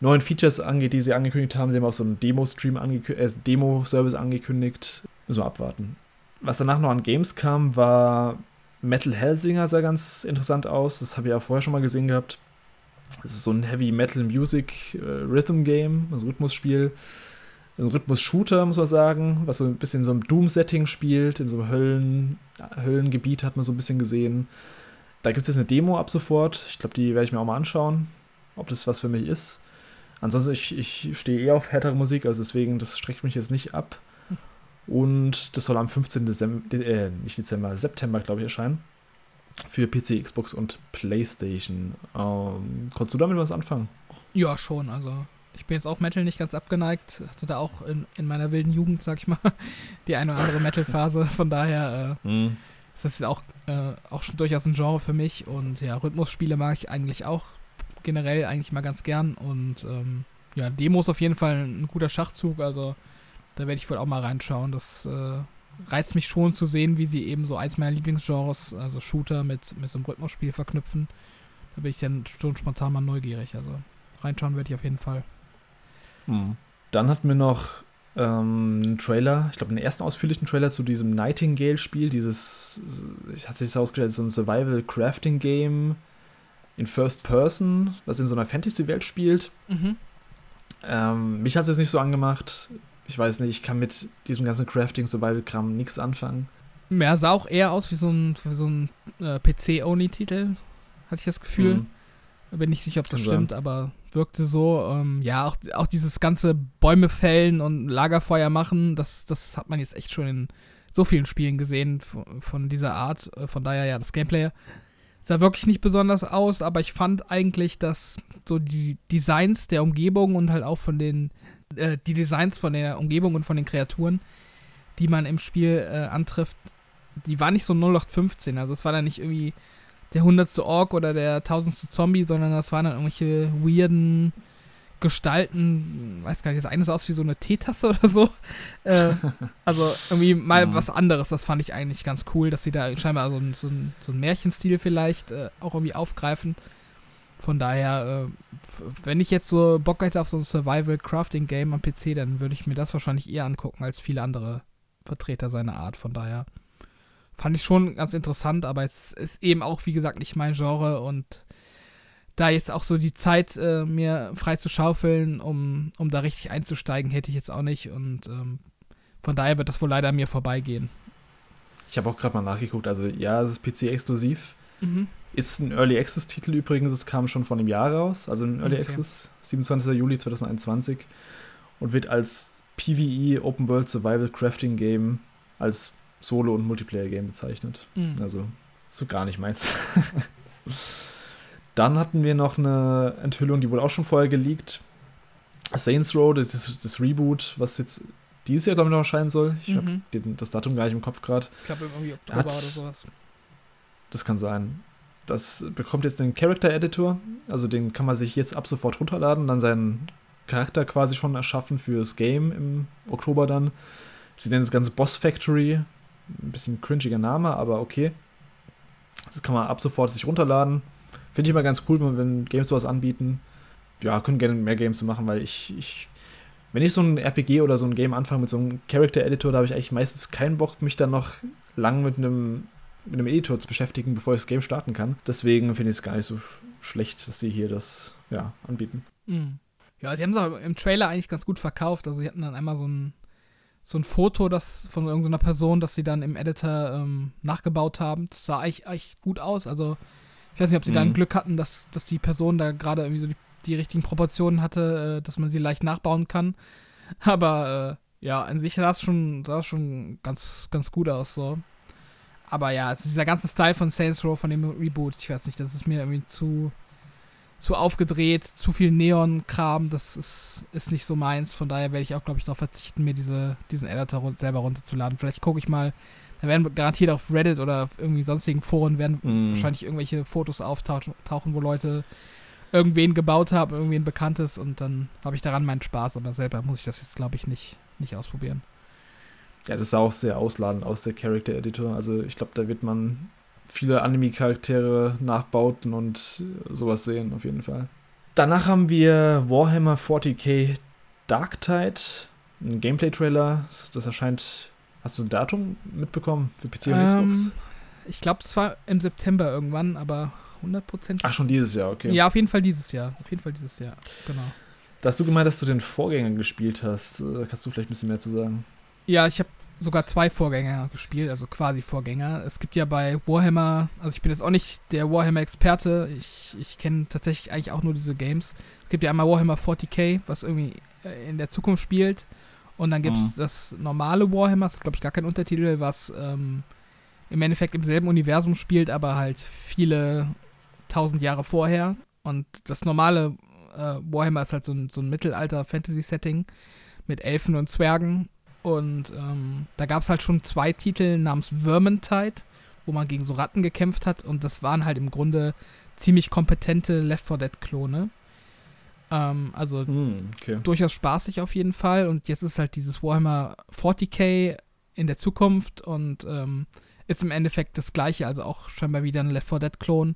neuen Features angeht, die sie angekündigt haben. Sie haben auch so einen Demo-Stream, äh, Demo-Service angekündigt. Müssen wir abwarten. Was danach noch an Games kam, war Metal Hellsinger, sah ganz interessant aus. Das habe ich ja vorher schon mal gesehen gehabt. Das ist so ein Heavy Metal Music äh, Rhythm Game, also Rhythmusspiel. Ein Rhythmus-Shooter, muss man sagen, was so ein bisschen in so einem Doom-Setting spielt. In so einem Höllen, Höllengebiet hat man so ein bisschen gesehen. Da gibt es jetzt eine Demo ab sofort. Ich glaube, die werde ich mir auch mal anschauen, ob das was für mich ist. Ansonsten, ich, ich stehe eh auf härtere Musik, also deswegen, das streckt mich jetzt nicht ab. Und das soll am 15. Dezember, äh, nicht Dezember, September, glaube ich, erscheinen. Für PC, Xbox und PlayStation. Ähm, konntest du damit was anfangen? Ja, schon. Also, ich bin jetzt auch Metal nicht ganz abgeneigt. Hatte da auch in, in meiner wilden Jugend, sag ich mal, die eine oder andere Metal-Phase. Von daher äh, mm. ist das auch, äh, auch schon durchaus ein Genre für mich. Und ja, Rhythmusspiele mag ich eigentlich auch generell eigentlich mal ganz gern. Und ähm, ja, Demo ist auf jeden Fall ein guter Schachzug. Also, da werde ich wohl auch mal reinschauen. Das äh, reizt mich schon zu sehen, wie sie eben so eins meiner Lieblingsgenres, also Shooter mit, mit so einem Rhythmusspiel verknüpfen. Da bin ich dann schon spontan mal neugierig. Also reinschauen werde ich auf jeden Fall. Hm. Dann hatten wir noch ähm, einen Trailer, ich glaube, einen ersten ausführlichen Trailer zu diesem Nightingale-Spiel. Dieses, ich hatte sich ausgestellt, so ein Survival-Crafting-Game in First Person, was in so einer Fantasy-Welt spielt. Mhm. Ähm, mich hat es jetzt nicht so angemacht ich weiß nicht, ich kann mit diesem ganzen Crafting-Survival-Kram nichts anfangen. Ja, sah auch eher aus wie so ein, so ein äh, PC-Only-Titel, hatte ich das Gefühl. Mhm. Bin nicht sicher, ob das stimmt, aber wirkte so. Ähm, ja, auch, auch dieses ganze Bäume fällen und Lagerfeuer machen, das, das hat man jetzt echt schon in so vielen Spielen gesehen von, von dieser Art. Äh, von daher, ja, das Gameplay sah wirklich nicht besonders aus, aber ich fand eigentlich, dass so die Designs der Umgebung und halt auch von den äh, die Designs von der Umgebung und von den Kreaturen, die man im Spiel äh, antrifft, die waren nicht so 0815. Also es war dann nicht irgendwie der hundertste Ork oder der tausendste Zombie, sondern das waren dann irgendwelche weirden Gestalten, weiß gar nicht, das eine sah aus wie so eine Teetasse oder so. Äh, also irgendwie mal mhm. was anderes, das fand ich eigentlich ganz cool, dass sie da scheinbar so ein, so ein, so ein Märchenstil vielleicht äh, auch irgendwie aufgreifen. Von daher, äh, wenn ich jetzt so Bock hätte auf so ein Survival-Crafting-Game am PC, dann würde ich mir das wahrscheinlich eher angucken als viele andere Vertreter seiner Art. Von daher fand ich schon ganz interessant, aber es ist eben auch, wie gesagt, nicht mein Genre und da jetzt auch so die Zeit äh, mir frei zu schaufeln, um, um da richtig einzusteigen, hätte ich jetzt auch nicht und ähm, von daher wird das wohl leider mir vorbeigehen. Ich habe auch gerade mal nachgeguckt, also ja, es ist PC-exklusiv. Mhm. Ist ein Early Access-Titel übrigens, es kam schon vor einem Jahr raus, also ein Early okay. Access, 27. Juli 2021 und wird als PvE Open World Survival Crafting Game als Solo- und Multiplayer-Game bezeichnet. Mhm. Also so gar nicht meins. Dann hatten wir noch eine Enthüllung, die wurde auch schon vorher geleakt. Saints Row, das, das Reboot, was jetzt dieses Jahr, glaube ich, noch erscheinen soll. Ich mhm. habe das Datum gar nicht im Kopf gerade. Ich glaube, irgendwie Oktober Hat, oder sowas. Das kann sein. Das bekommt jetzt den Character Editor. Also den kann man sich jetzt ab sofort runterladen, dann seinen Charakter quasi schon erschaffen fürs Game im Oktober dann. Sie nennen das Ganze Boss Factory. Ein bisschen cringiger Name, aber okay. Das kann man ab sofort sich runterladen. Finde ich immer ganz cool, wenn Games sowas anbieten. Ja, können gerne mehr Games machen, weil ich, ich wenn ich so ein RPG oder so ein Game anfange mit so einem Character Editor, da habe ich eigentlich meistens keinen Bock, mich dann noch lang mit einem, mit einem Editor zu beschäftigen, bevor ich das Game starten kann. Deswegen finde ich es gar nicht so schlecht, dass sie hier das ja, anbieten. Mhm. Ja, sie haben es auch im Trailer eigentlich ganz gut verkauft. Also, sie hatten dann einmal so ein, so ein Foto das, von irgendeiner Person, das sie dann im Editor ähm, nachgebaut haben. Das sah eigentlich, eigentlich gut aus. Also, ich weiß nicht, ob sie mhm. da ein Glück hatten, dass, dass die Person da gerade irgendwie so die die richtigen Proportionen hatte, äh, dass man sie leicht nachbauen kann. Aber äh, ja, an sich sah es schon, sah schon ganz, ganz gut aus so. Aber ja, also dieser ganze Style von Saints Row, von dem Reboot, ich weiß nicht, das ist mir irgendwie zu, zu aufgedreht, zu viel Neon-Kram, das ist, ist nicht so meins. Von daher werde ich auch, glaube ich, darauf verzichten, mir diese, diesen Editor selber runterzuladen. Vielleicht gucke ich mal, da werden garantiert auf Reddit oder auf irgendwie sonstigen Foren werden mm. wahrscheinlich irgendwelche Fotos auftauchen, wo Leute irgendwen gebaut habe, irgendwen Bekanntes und dann habe ich daran meinen Spaß, aber selber muss ich das jetzt, glaube ich, nicht, nicht ausprobieren. Ja, das ist auch sehr ausladend aus der Character Editor. Also ich glaube, da wird man viele Anime-Charaktere nachbauten und sowas sehen, auf jeden Fall. Danach haben wir Warhammer 40k Dark Tide, ein Gameplay-Trailer. Das erscheint. Hast du ein Datum mitbekommen für PC und ähm, Xbox? Ich glaube, es war im September irgendwann, aber 100%. Ach, schon dieses Jahr, okay. Ja, auf jeden Fall dieses Jahr. Auf jeden Fall dieses Jahr, genau. Da hast du gemeint, dass du den Vorgänger gespielt hast. Da kannst du vielleicht ein bisschen mehr zu sagen? Ja, ich habe sogar zwei Vorgänger gespielt, also quasi Vorgänger. Es gibt ja bei Warhammer, also ich bin jetzt auch nicht der Warhammer-Experte, ich, ich kenne tatsächlich eigentlich auch nur diese Games. Es gibt ja einmal Warhammer 40k, was irgendwie äh, in der Zukunft spielt. Und dann gibt es mhm. das normale Warhammer, das ist glaube ich gar kein Untertitel, was ähm, im Endeffekt im selben Universum spielt, aber halt viele tausend Jahre vorher. Und das normale äh, Warhammer ist halt so ein, so ein Mittelalter-Fantasy-Setting mit Elfen und Zwergen. Und ähm, da gab es halt schon zwei Titel namens Vermintide, wo man gegen so Ratten gekämpft hat. Und das waren halt im Grunde ziemlich kompetente Left 4 Dead-Klone. Ähm, also mm, okay. durchaus spaßig auf jeden Fall. Und jetzt ist halt dieses Warhammer 40k in der Zukunft und ähm, ist im Endeffekt das gleiche, also auch scheinbar wieder ein Left 4 Dead-Klon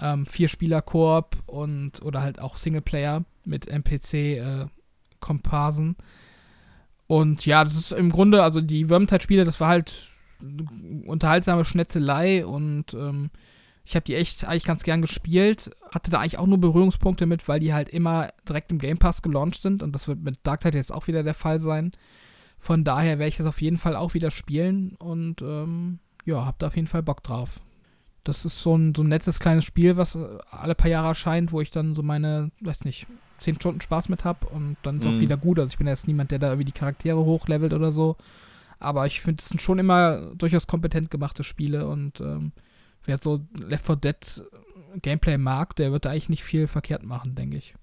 ähm, Vier-Spieler-Koop und oder halt auch Singleplayer mit NPC-Komparsen. Äh, und ja, das ist im Grunde, also die Vermintide-Spiele, das war halt unterhaltsame Schnetzelei und ähm, ich habe die echt eigentlich ganz gern gespielt. Hatte da eigentlich auch nur Berührungspunkte mit, weil die halt immer direkt im Game Pass gelauncht sind und das wird mit Dark Tide jetzt auch wieder der Fall sein. Von daher werde ich das auf jeden Fall auch wieder spielen und ähm, ja, hab da auf jeden Fall Bock drauf. Das ist so ein, so ein nettes kleines Spiel, was äh, alle paar Jahre erscheint, wo ich dann so meine, weiß nicht, zehn Stunden Spaß mit habe und dann ist mhm. auch wieder gut. Also ich bin jetzt niemand, der da irgendwie die Charaktere hochlevelt oder so. Aber ich finde, es sind schon immer durchaus kompetent gemachte Spiele und ähm, wer so Left 4 Dead Gameplay mag, der wird da eigentlich nicht viel verkehrt machen, denke ich.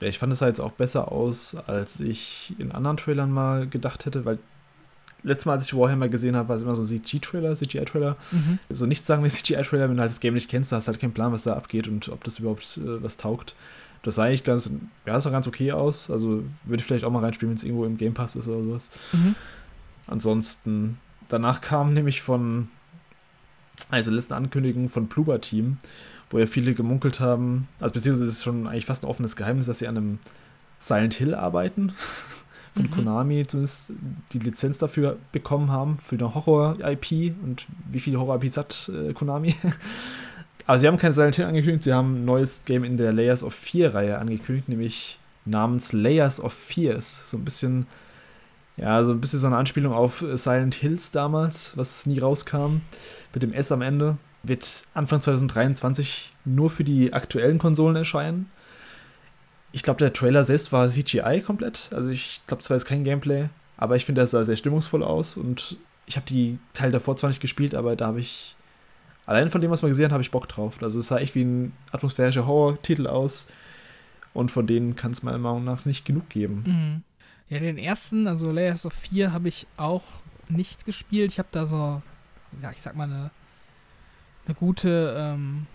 Ja, ich fand es halt auch besser aus, als ich in anderen Trailern mal gedacht hätte, weil letztes Mal, als ich Warhammer gesehen habe, war es immer so CG-Trailer, CGI-Trailer. Mhm. So nichts sagen wir CGI-Trailer, wenn du halt das Game nicht kennst, hast du halt keinen Plan, was da abgeht und ob das überhaupt äh, was taugt. Das sah eigentlich ganz, ja, das sah ganz okay aus. Also würde ich vielleicht auch mal reinspielen, wenn es irgendwo im Game Pass ist oder sowas. Mhm. Ansonsten, danach kam nämlich von, also letzte Ankündigung von Pluba Team, wo ja viele gemunkelt haben, also beziehungsweise es ist schon eigentlich fast ein offenes Geheimnis, dass sie an einem Silent Hill arbeiten. von mhm. Konami zumindest die Lizenz dafür bekommen haben, für eine Horror-IP. Und wie viele Horror-IPs hat äh, Konami? Aber sie haben kein Silent Hill angekündigt, sie haben ein neues Game in der Layers of Fear-Reihe angekündigt, nämlich namens Layers of Fears. So ein bisschen, ja, so ein bisschen so eine Anspielung auf Silent Hills damals, was nie rauskam, mit dem S am Ende. Wird Anfang 2023 nur für die aktuellen Konsolen erscheinen. Ich glaube, der Trailer selbst war CGI komplett. Also ich glaube, zwar ist kein Gameplay, aber ich finde, das sah sehr stimmungsvoll aus und ich habe die Teile davor zwar nicht gespielt, aber da habe ich allein von dem, was man gesehen hat, habe ich Bock drauf. Also es sah echt wie ein atmosphärischer Horror-Titel aus und von denen kann es meiner Meinung nach nicht genug geben. Mhm. Ja, den ersten, also Layers of 4, habe ich auch nicht gespielt. Ich habe da so, ja, ich sag mal, eine, eine gute, ähm,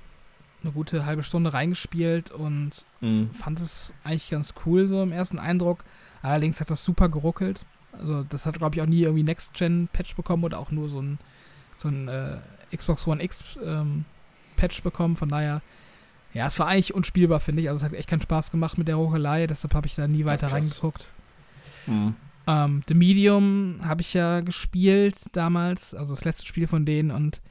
eine gute halbe Stunde reingespielt und mhm. fand es eigentlich ganz cool, so im ersten Eindruck. Allerdings hat das super geruckelt. Also, das hat, glaube ich, auch nie irgendwie Next-Gen-Patch bekommen oder auch nur so ein, so ein äh, Xbox One X ähm, Patch bekommen. Von daher, ja, es war eigentlich unspielbar, finde ich. Also, es hat echt keinen Spaß gemacht mit der Ruckelei. Deshalb habe ich da nie weiter ja, reingeguckt. Mhm. Ähm, The Medium habe ich ja gespielt damals, also das letzte Spiel von denen und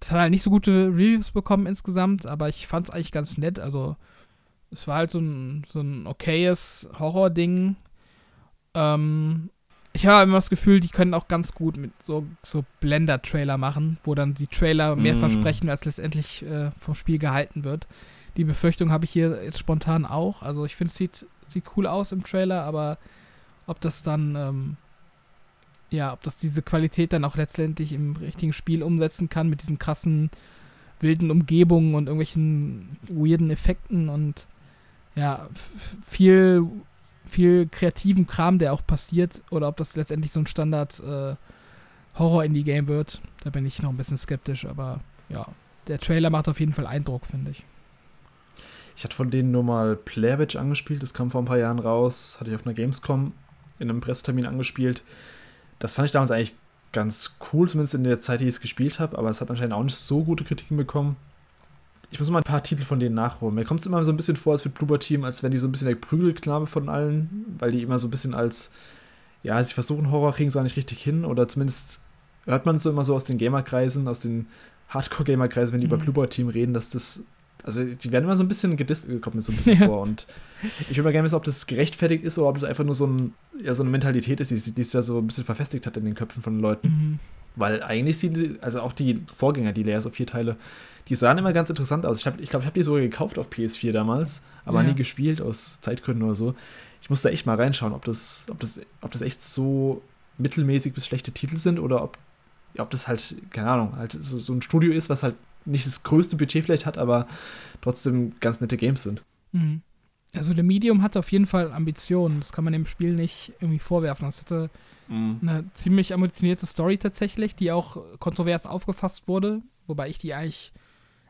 das hat halt nicht so gute Reviews bekommen insgesamt, aber ich fand es eigentlich ganz nett. Also es war halt so ein, so ein okayes Horror-Ding. Ähm, ich habe immer das Gefühl, die können auch ganz gut mit so, so Blender-Trailer machen, wo dann die Trailer mehr mm. versprechen, als letztendlich äh, vom Spiel gehalten wird. Die Befürchtung habe ich hier jetzt spontan auch. Also ich finde, es sieht, sieht cool aus im Trailer, aber ob das dann, ähm, ja, ob das diese Qualität dann auch letztendlich im richtigen Spiel umsetzen kann mit diesen krassen, wilden Umgebungen und irgendwelchen weirden Effekten und ja, viel, viel kreativen Kram, der auch passiert, oder ob das letztendlich so ein Standard äh, wird, da bin ich noch ein bisschen skeptisch, aber ja, der Trailer macht auf jeden Fall Eindruck, finde ich. Ich hatte von denen nur mal Player angespielt, das kam vor ein paar Jahren raus, hatte ich auf einer Gamescom in einem Pressetermin angespielt. Das fand ich damals eigentlich ganz cool, zumindest in der Zeit, die ich es gespielt habe, aber es hat anscheinend auch nicht so gute Kritiken bekommen. Ich muss mal ein paar Titel von denen nachholen. Mir kommt es immer so ein bisschen vor, als wird Bloober Team, als wenn die so ein bisschen der Prügelknabe von allen, weil die immer so ein bisschen als, ja, sie versuchen Horror kriegen sie nicht richtig hin oder zumindest hört man so immer so aus den Gamerkreisen, aus den Hardcore-Gamerkreisen, wenn die mhm. über Bloober Team reden, dass das also die werden immer so ein bisschen gedisst, kommt mir so ein bisschen ja. vor. Und ich würde mal gerne wissen, ob das gerechtfertigt ist oder ob das einfach nur so, ein, ja, so eine Mentalität ist, die, die sich da so ein bisschen verfestigt hat in den Köpfen von Leuten. Mhm. Weil eigentlich sieht die, also auch die Vorgänger, die Layers of 4 Teile, die sahen immer ganz interessant aus. Ich glaube, ich, glaub, ich habe die sogar gekauft auf PS4 damals, aber ja. nie gespielt aus Zeitgründen oder so. Ich muss da echt mal reinschauen, ob das, ob das, ob das echt so mittelmäßig bis schlechte Titel sind oder ob, ob das halt, keine Ahnung, halt so, so ein Studio ist, was halt nicht das größte Budget vielleicht hat, aber trotzdem ganz nette Games sind. Mhm. Also der Medium hat auf jeden Fall Ambitionen. Das kann man dem Spiel nicht irgendwie vorwerfen. Das hatte mhm. eine ziemlich ambitionierte Story tatsächlich, die auch kontrovers aufgefasst wurde, wobei ich die eigentlich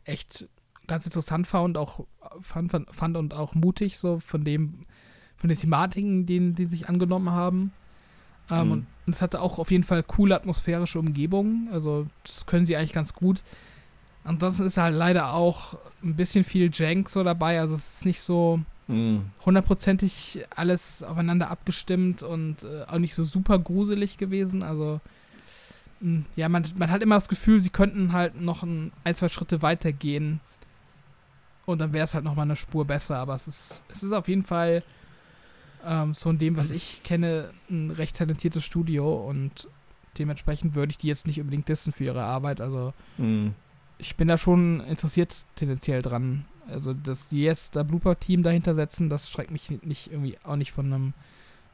echt ganz interessant fand und auch fand, fand und auch mutig so von dem von den Thematiken, denen die sich angenommen haben. Ähm, mhm. Und es hatte auch auf jeden Fall coole atmosphärische Umgebungen. Also das können sie eigentlich ganz gut. Ansonsten ist halt leider auch ein bisschen viel Jank so dabei. Also es ist nicht so. Hundertprozentig alles aufeinander abgestimmt und äh, auch nicht so super gruselig gewesen. Also mh, hm, ja, man, man hat immer das Gefühl, sie könnten halt noch ein, ein zwei Schritte weiter gehen. Und dann wäre es halt nochmal eine Spur besser. Aber es ist, es ist auf jeden Fall ähm, so in dem, was ich kenne, ein recht talentiertes Studio und dementsprechend würde ich die jetzt nicht unbedingt dissen für ihre Arbeit. Also mm ich bin da schon interessiert tendenziell dran. Also, dass die jetzt da Blooper-Team dahinter setzen, das schreckt mich nicht irgendwie auch nicht von einem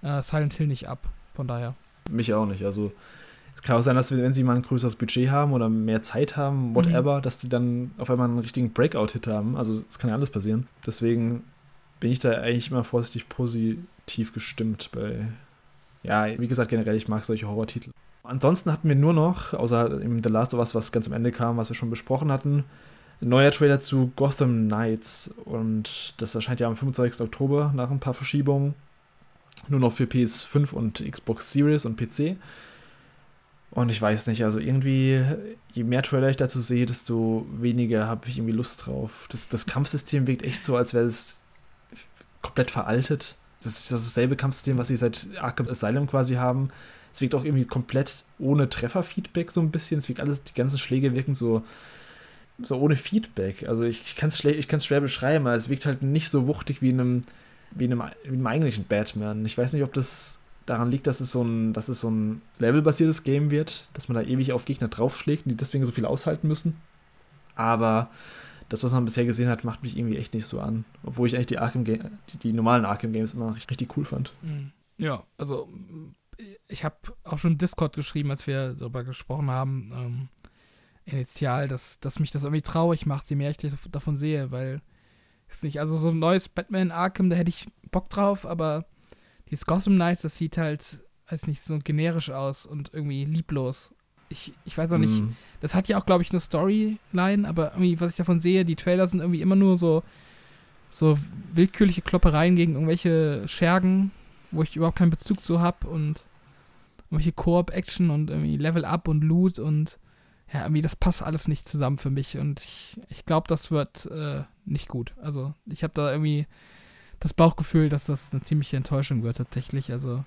äh, Silent Hill nicht ab. Von daher. Mich auch nicht. Also, es kann auch sein, dass wenn sie mal ein größeres Budget haben oder mehr Zeit haben, whatever, mhm. dass die dann auf einmal einen richtigen Breakout-Hit haben. Also, es kann ja alles passieren. Deswegen bin ich da eigentlich immer vorsichtig positiv gestimmt bei. Ja, wie gesagt, generell, ich mag solche Horror-Titel. Ansonsten hatten wir nur noch, außer im The Last of Us, was ganz am Ende kam, was wir schon besprochen hatten, neuer Trailer zu Gotham Knights. Und das erscheint ja am 25. Oktober nach ein paar Verschiebungen. Nur noch für PS5 und Xbox Series und PC. Und ich weiß nicht, also irgendwie, je mehr Trailer ich dazu sehe, desto weniger habe ich irgendwie Lust drauf. Das, das Kampfsystem wirkt echt so, als wäre es komplett veraltet. Das ist dasselbe Kampfsystem, was sie seit Arkham Asylum quasi haben. Es wirkt auch irgendwie komplett ohne Trefferfeedback so ein bisschen. Es wirkt alles, die ganzen Schläge wirken so, so ohne Feedback. Also ich, ich kann es ich schwer beschreiben, aber es wirkt halt nicht so wuchtig wie in einem, wie in einem, wie in einem eigentlichen Batman. Ich weiß nicht, ob das daran liegt, dass es so ein, so ein levelbasiertes Game wird, dass man da ewig auf Gegner draufschlägt und die deswegen so viel aushalten müssen. Aber das, was man bisher gesehen hat, macht mich irgendwie echt nicht so an. Obwohl ich eigentlich die Arkham die, die normalen Arkham Games immer richtig, richtig cool fand. Mhm. Ja, also ich habe auch schon Discord geschrieben, als wir darüber gesprochen haben, ähm, initial, dass, dass mich das irgendwie traurig macht, je mehr ich davon sehe, weil ist nicht, also so ein neues Batman Arkham, da hätte ich Bock drauf, aber dieses Gotham Knights, das sieht halt, weiß nicht, so generisch aus und irgendwie lieblos. Ich, ich weiß auch nicht, mm. das hat ja auch, glaube ich, eine Storyline, aber irgendwie, was ich davon sehe, die Trailer sind irgendwie immer nur so, so willkürliche Kloppereien gegen irgendwelche Schergen, wo ich überhaupt keinen Bezug zu habe und irgendwelche Koop-Action und irgendwie Level-Up und Loot und ja, irgendwie das passt alles nicht zusammen für mich und ich, ich glaube, das wird äh, nicht gut. Also ich habe da irgendwie das Bauchgefühl, dass das eine ziemliche Enttäuschung wird tatsächlich. Also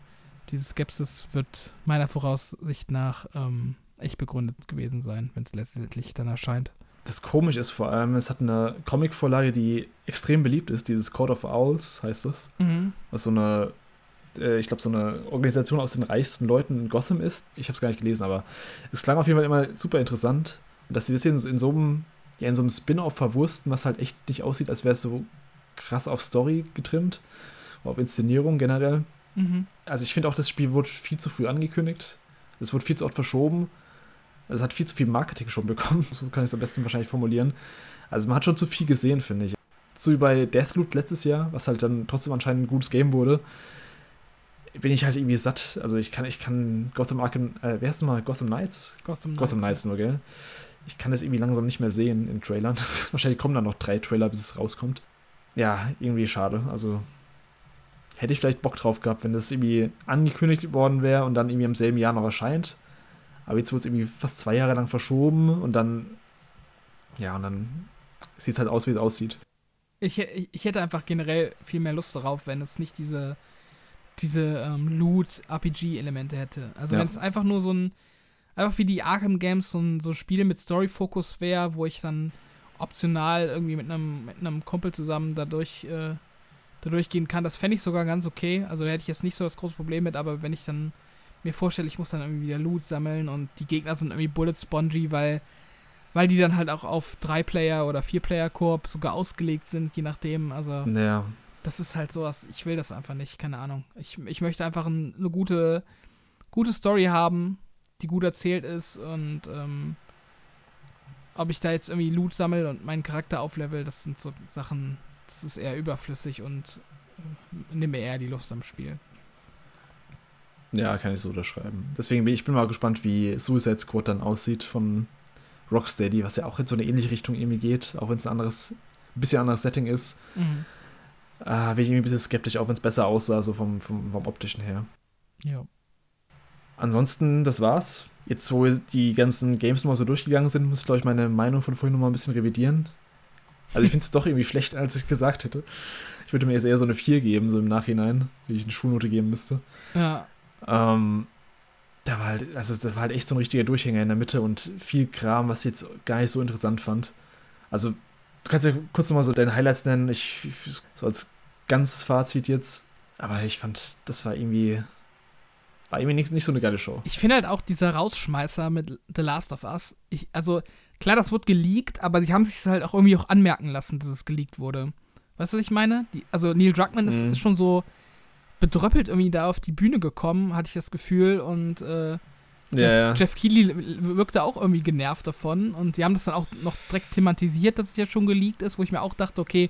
diese Skepsis wird meiner Voraussicht nach ähm, echt begründet gewesen sein, wenn es letztendlich dann erscheint. Das komisch ist vor allem, es hat eine Comic-Vorlage, die extrem beliebt ist, dieses Court of Owls heißt das, mhm. was so eine äh, ich glaube, so eine Organisation aus den reichsten Leuten in Gotham ist. Ich habe es gar nicht gelesen, aber es klang auf jeden Fall immer super interessant, dass sie das hier in, in so einem, ja, in so einem Spin-off verwursten, was halt echt nicht aussieht, als wäre es so krass auf Story getrimmt, auf Inszenierung generell. Mhm. Also ich finde auch, das Spiel wurde viel zu früh angekündigt. Es wurde viel zu oft verschoben. Es hat viel zu viel Marketing schon bekommen, so kann ich es am besten wahrscheinlich formulieren. Also man hat schon zu viel gesehen, finde ich. So wie bei Deathloop letztes Jahr, was halt dann trotzdem anscheinend ein gutes Game wurde, bin ich halt irgendwie satt. Also ich kann, ich kann Gotham Arkham, äh, wer heißt nochmal? Gotham Knights? Gotham Knights. Gotham Knights nur, gell? Ich kann das irgendwie langsam nicht mehr sehen in Trailern. Wahrscheinlich kommen dann noch drei Trailer, bis es rauskommt. Ja, irgendwie schade. Also hätte ich vielleicht Bock drauf gehabt, wenn das irgendwie angekündigt worden wäre und dann irgendwie im selben Jahr noch erscheint. Aber jetzt wurde es irgendwie fast zwei Jahre lang verschoben und dann, ja, und dann sieht es halt aus, wie es aussieht. Ich, ich hätte einfach generell viel mehr Lust darauf, wenn es nicht diese diese ähm, Loot-RPG-Elemente hätte. Also ja. wenn es einfach nur so ein, einfach wie die Arkham Games, so ein, so ein Spiel mit Story-Fokus wäre, wo ich dann optional irgendwie mit einem mit einem Kumpel zusammen dadurch äh, dadurch gehen kann, das fände ich sogar ganz okay. Also da hätte ich jetzt nicht so das große Problem mit, aber wenn ich dann mir vorstelle, ich muss dann irgendwie wieder Loot sammeln und die Gegner sind irgendwie Bullet Spongy, weil weil die dann halt auch auf 3-Player oder 4-Player-Koop sogar ausgelegt sind, je nachdem. Also ja das ist halt sowas, ich will das einfach nicht, keine Ahnung. Ich, ich möchte einfach ein, eine gute, gute Story haben, die gut erzählt ist und ähm, ob ich da jetzt irgendwie Loot sammle und meinen Charakter auflevel, das sind so Sachen, das ist eher überflüssig und äh, nehme eher die Lust am Spiel. Ja, kann ich so unterschreiben. Deswegen bin ich bin mal gespannt, wie Suicide Squad dann aussieht von Rocksteady, was ja auch in so eine ähnliche Richtung irgendwie geht, auch wenn es ein anderes, ein bisschen anderes Setting ist. Mhm äh, bin ich irgendwie ein bisschen skeptisch, auch wenn es besser aussah, so vom, vom, vom optischen her. Ja. Ansonsten, das war's. Jetzt, wo die ganzen Games mal so durchgegangen sind, muss ich, glaube ich, meine Meinung von vorhin nochmal ein bisschen revidieren. Also, ich finde es doch irgendwie schlechter, als ich gesagt hätte. Ich würde mir jetzt eher so eine 4 geben, so im Nachhinein, wie ich eine Schulnote geben müsste. Ja. Ähm, da war halt, also da war halt echt so ein richtiger Durchhänger in der Mitte und viel Kram, was ich jetzt gar nicht so interessant fand. Also Du kannst ja kurz nochmal so deine Highlights nennen. Ich, so als ganzes Fazit jetzt. Aber ich fand, das war irgendwie. War irgendwie nicht, nicht so eine geile Show. Ich finde halt auch dieser Rausschmeißer mit The Last of Us. Ich, also, klar, das wurde geleakt, aber sie haben sich halt auch irgendwie auch anmerken lassen, dass es geleakt wurde. Weißt du, was ich meine? Die, also, Neil Druckmann ist, mhm. ist schon so bedröppelt irgendwie da auf die Bühne gekommen, hatte ich das Gefühl. Und äh, Jeff, ja, ja. Jeff Keighley wirkte auch irgendwie genervt davon und die haben das dann auch noch direkt thematisiert, dass es ja schon geleakt ist, wo ich mir auch dachte, okay,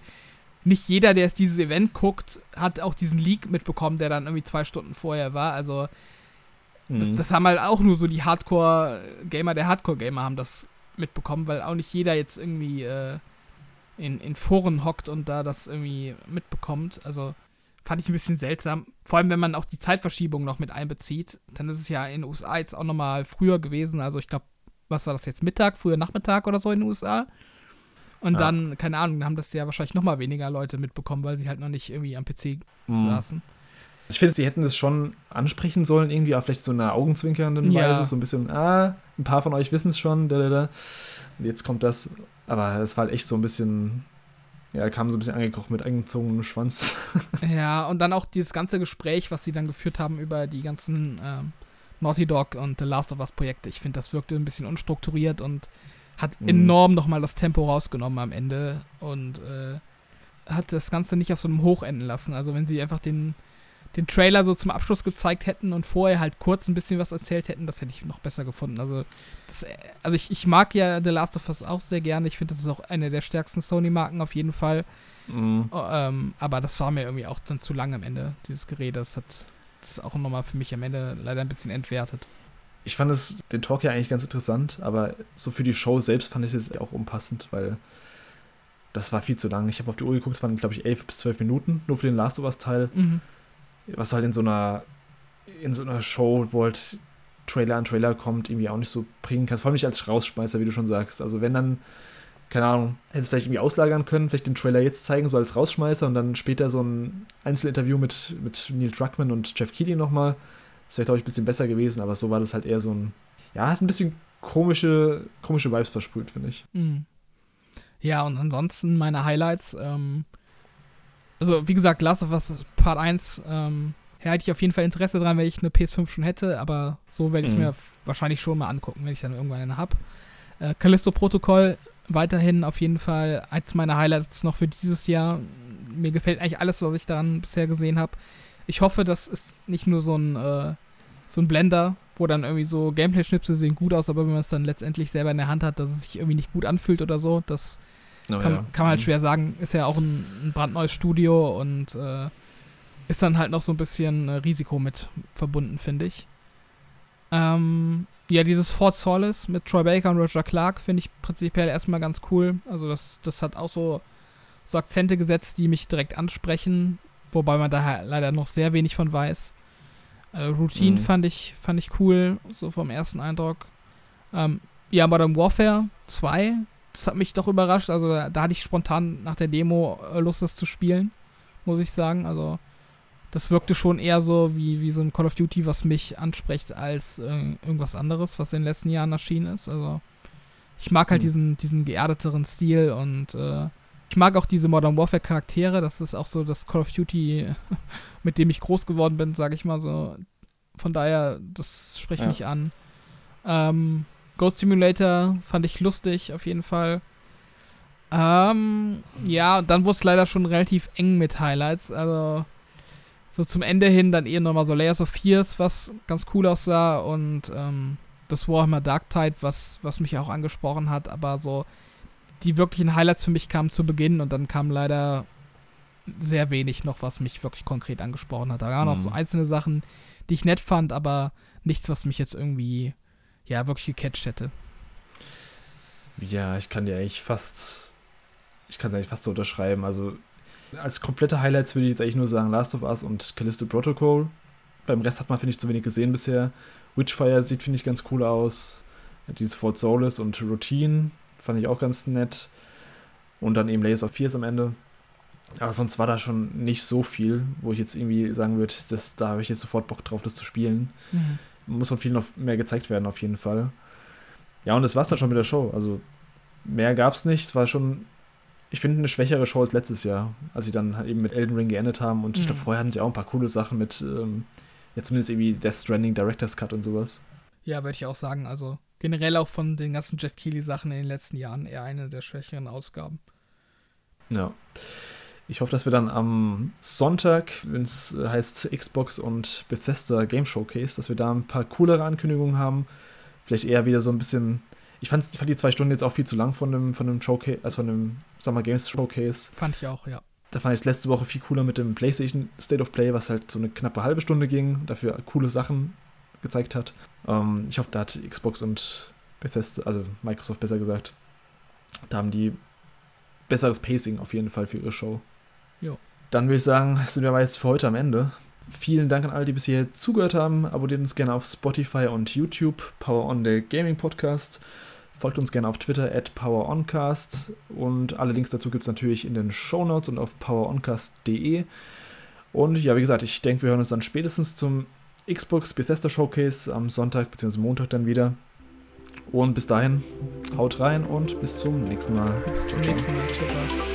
nicht jeder, der jetzt dieses Event guckt, hat auch diesen Leak mitbekommen, der dann irgendwie zwei Stunden vorher war. Also das, mhm. das haben halt auch nur so die Hardcore-Gamer der Hardcore-Gamer haben das mitbekommen, weil auch nicht jeder jetzt irgendwie äh, in, in Foren hockt und da das irgendwie mitbekommt. Also Fand ich ein bisschen seltsam. Vor allem, wenn man auch die Zeitverschiebung noch mit einbezieht. Dann ist es ja in den USA jetzt auch nochmal früher gewesen. Also ich glaube, was war das jetzt? Mittag, früher Nachmittag oder so in den USA. Und ja. dann, keine Ahnung, haben das ja wahrscheinlich nochmal weniger Leute mitbekommen, weil sie halt noch nicht irgendwie am PC mhm. saßen. Ich finde, sie hätten das schon ansprechen sollen, irgendwie, auch vielleicht so eine augenzwinkernden ja. Weise, so ein bisschen, ah, ein paar von euch wissen es schon, da, da, da. Jetzt kommt das. Aber es war halt echt so ein bisschen ja, kam so ein bisschen angekocht mit eingezogenem Schwanz. ja, und dann auch dieses ganze Gespräch, was sie dann geführt haben über die ganzen ähm, Naughty Dog und The Last of Us Projekte. Ich finde, das wirkte ein bisschen unstrukturiert und hat mhm. enorm nochmal das Tempo rausgenommen am Ende und äh, hat das Ganze nicht auf so einem Hoch enden lassen. Also wenn sie einfach den, den Trailer so zum Abschluss gezeigt hätten und vorher halt kurz ein bisschen was erzählt hätten, das hätte ich noch besser gefunden. Also, das, also ich, ich mag ja The Last of Us auch sehr gerne. Ich finde, das ist auch eine der stärksten Sony-Marken auf jeden Fall. Mhm. Oh, ähm, aber das war mir irgendwie auch dann zu lang am Ende, dieses Gerede. Das hat das auch nochmal für mich am Ende leider ein bisschen entwertet. Ich fand es, den Talk ja eigentlich ganz interessant, aber so für die Show selbst fand ich es auch unpassend, weil das war viel zu lang. Ich habe auf die Uhr geguckt, es waren, glaube ich, elf bis zwölf Minuten, nur für den Last of Us-Teil. Mhm. Was halt in so einer, in so einer Show, wo halt Trailer an Trailer kommt, irgendwie auch nicht so bringen kannst. Vor allem nicht als Rausschmeißer, wie du schon sagst. Also wenn dann keine Ahnung, hätte es vielleicht irgendwie auslagern können, vielleicht den Trailer jetzt zeigen, so als Rausschmeißer und dann später so ein Einzelinterview mit, mit Neil Druckmann und Jeff Keighley nochmal. Das wäre, glaube ich, ein bisschen besser gewesen, aber so war das halt eher so ein, ja, hat ein bisschen komische, komische Vibes versprüht, finde ich. Mhm. Ja, und ansonsten meine Highlights, ähm, also wie gesagt, Last of Us Part 1, ähm, hätte ich auf jeden Fall Interesse dran, wenn ich eine PS5 schon hätte, aber so werde ich es mhm. mir wahrscheinlich schon mal angucken, wenn ich dann irgendwann eine habe. Äh, Callisto Protokoll weiterhin auf jeden Fall eins meiner Highlights noch für dieses Jahr. Mir gefällt eigentlich alles, was ich daran bisher gesehen habe. Ich hoffe, das ist nicht nur so ein, äh, so ein Blender, wo dann irgendwie so Gameplay-Schnipsel sehen gut aus, aber wenn man es dann letztendlich selber in der Hand hat, dass es sich irgendwie nicht gut anfühlt oder so, das oh, kann, ja. kann, man halt mhm. schwer sagen. Ist ja auch ein, ein brandneues Studio und äh, ist dann halt noch so ein bisschen äh, Risiko mit verbunden, finde ich. Ähm, ja, dieses Fort Solace mit Troy Baker und Roger Clark finde ich prinzipiell erstmal ganz cool. Also das, das hat auch so, so Akzente gesetzt, die mich direkt ansprechen, wobei man da leider noch sehr wenig von weiß. Äh, Routine mhm. fand, ich, fand ich cool, so vom ersten Eindruck. Ähm, ja, Modern Warfare 2, das hat mich doch überrascht. Also da, da hatte ich spontan nach der Demo äh, Lust, das zu spielen, muss ich sagen. Also das wirkte schon eher so wie, wie so ein Call of Duty, was mich anspricht, als äh, irgendwas anderes, was in den letzten Jahren erschienen ist. Also ich mag halt mhm. diesen, diesen geerdeteren Stil und äh, ich mag auch diese Modern Warfare Charaktere. Das ist auch so das Call of Duty, mit dem ich groß geworden bin, sage ich mal so. Von daher, das spricht ja. mich an. Ähm, Ghost Simulator fand ich lustig, auf jeden Fall. Ähm, ja, dann wurde es leider schon relativ eng mit Highlights. Also, so zum Ende hin dann eher nochmal so Layers of Fears, was ganz cool aussah und ähm, das Warhammer Dark Tide, was, was mich auch angesprochen hat, aber so die wirklichen Highlights für mich kamen zu Beginn und dann kam leider sehr wenig noch, was mich wirklich konkret angesprochen hat. Da waren mhm. noch so mhm. einzelne Sachen, die ich nett fand, aber nichts, was mich jetzt irgendwie, ja, wirklich gecatcht hätte. Ja, ich kann dir eigentlich fast, ich kann es eigentlich fast so unterschreiben. Also als komplette Highlights würde ich jetzt eigentlich nur sagen Last of Us und Callisto Protocol. Beim Rest hat man, finde ich, zu wenig gesehen bisher. Witchfire sieht, finde ich, ganz cool aus. Dieses Fort Solis und Routine fand ich auch ganz nett. Und dann eben Layers of Fears am Ende. Aber sonst war da schon nicht so viel, wo ich jetzt irgendwie sagen würde, dass, da habe ich jetzt sofort Bock drauf, das zu spielen. Mhm. Muss von vielen noch mehr gezeigt werden, auf jeden Fall. Ja, und das war es dann schon mit der Show. Also mehr gab es nicht. Es war schon ich finde, eine schwächere Show als letztes Jahr, als sie dann halt eben mit Elden Ring geendet haben. Und mhm. ich glaube, vorher hatten sie auch ein paar coole Sachen mit, ähm, ja, zumindest irgendwie Death Stranding, Director's Cut und sowas. Ja, würde ich auch sagen. Also generell auch von den ganzen Jeff Keighley-Sachen in den letzten Jahren eher eine der schwächeren Ausgaben. Ja. Ich hoffe, dass wir dann am Sonntag, wenn es heißt Xbox und Bethesda Game Showcase, dass wir da ein paar coolere Ankündigungen haben. Vielleicht eher wieder so ein bisschen ich, fand, fand die zwei Stunden jetzt auch viel zu lang von dem, von Showcase, also von dem Summer Games Showcase. Fand ich auch, ja. Da fand ich es letzte Woche viel cooler mit dem PlayStation State of Play, was halt so eine knappe halbe Stunde ging, dafür coole Sachen gezeigt hat. Ähm, ich hoffe, da hat Xbox und Bethesda, also Microsoft besser gesagt, da haben die besseres Pacing auf jeden Fall für ihre Show. Jo. Dann würde ich sagen, sind wir jetzt für heute am Ende. Vielen Dank an alle, die bis hierher zugehört haben. Abonniert uns gerne auf Spotify und YouTube. Power on the Gaming Podcast. Folgt uns gerne auf Twitter at PowerOncast. Und alle Links dazu gibt es natürlich in den Show Notes und auf poweroncast.de. Und ja, wie gesagt, ich denke, wir hören uns dann spätestens zum Xbox Bethesda Showcase am Sonntag bzw. Montag dann wieder. Und bis dahin, haut rein und bis zum nächsten Mal. Bis zum nächsten Mal. Ciao, ciao.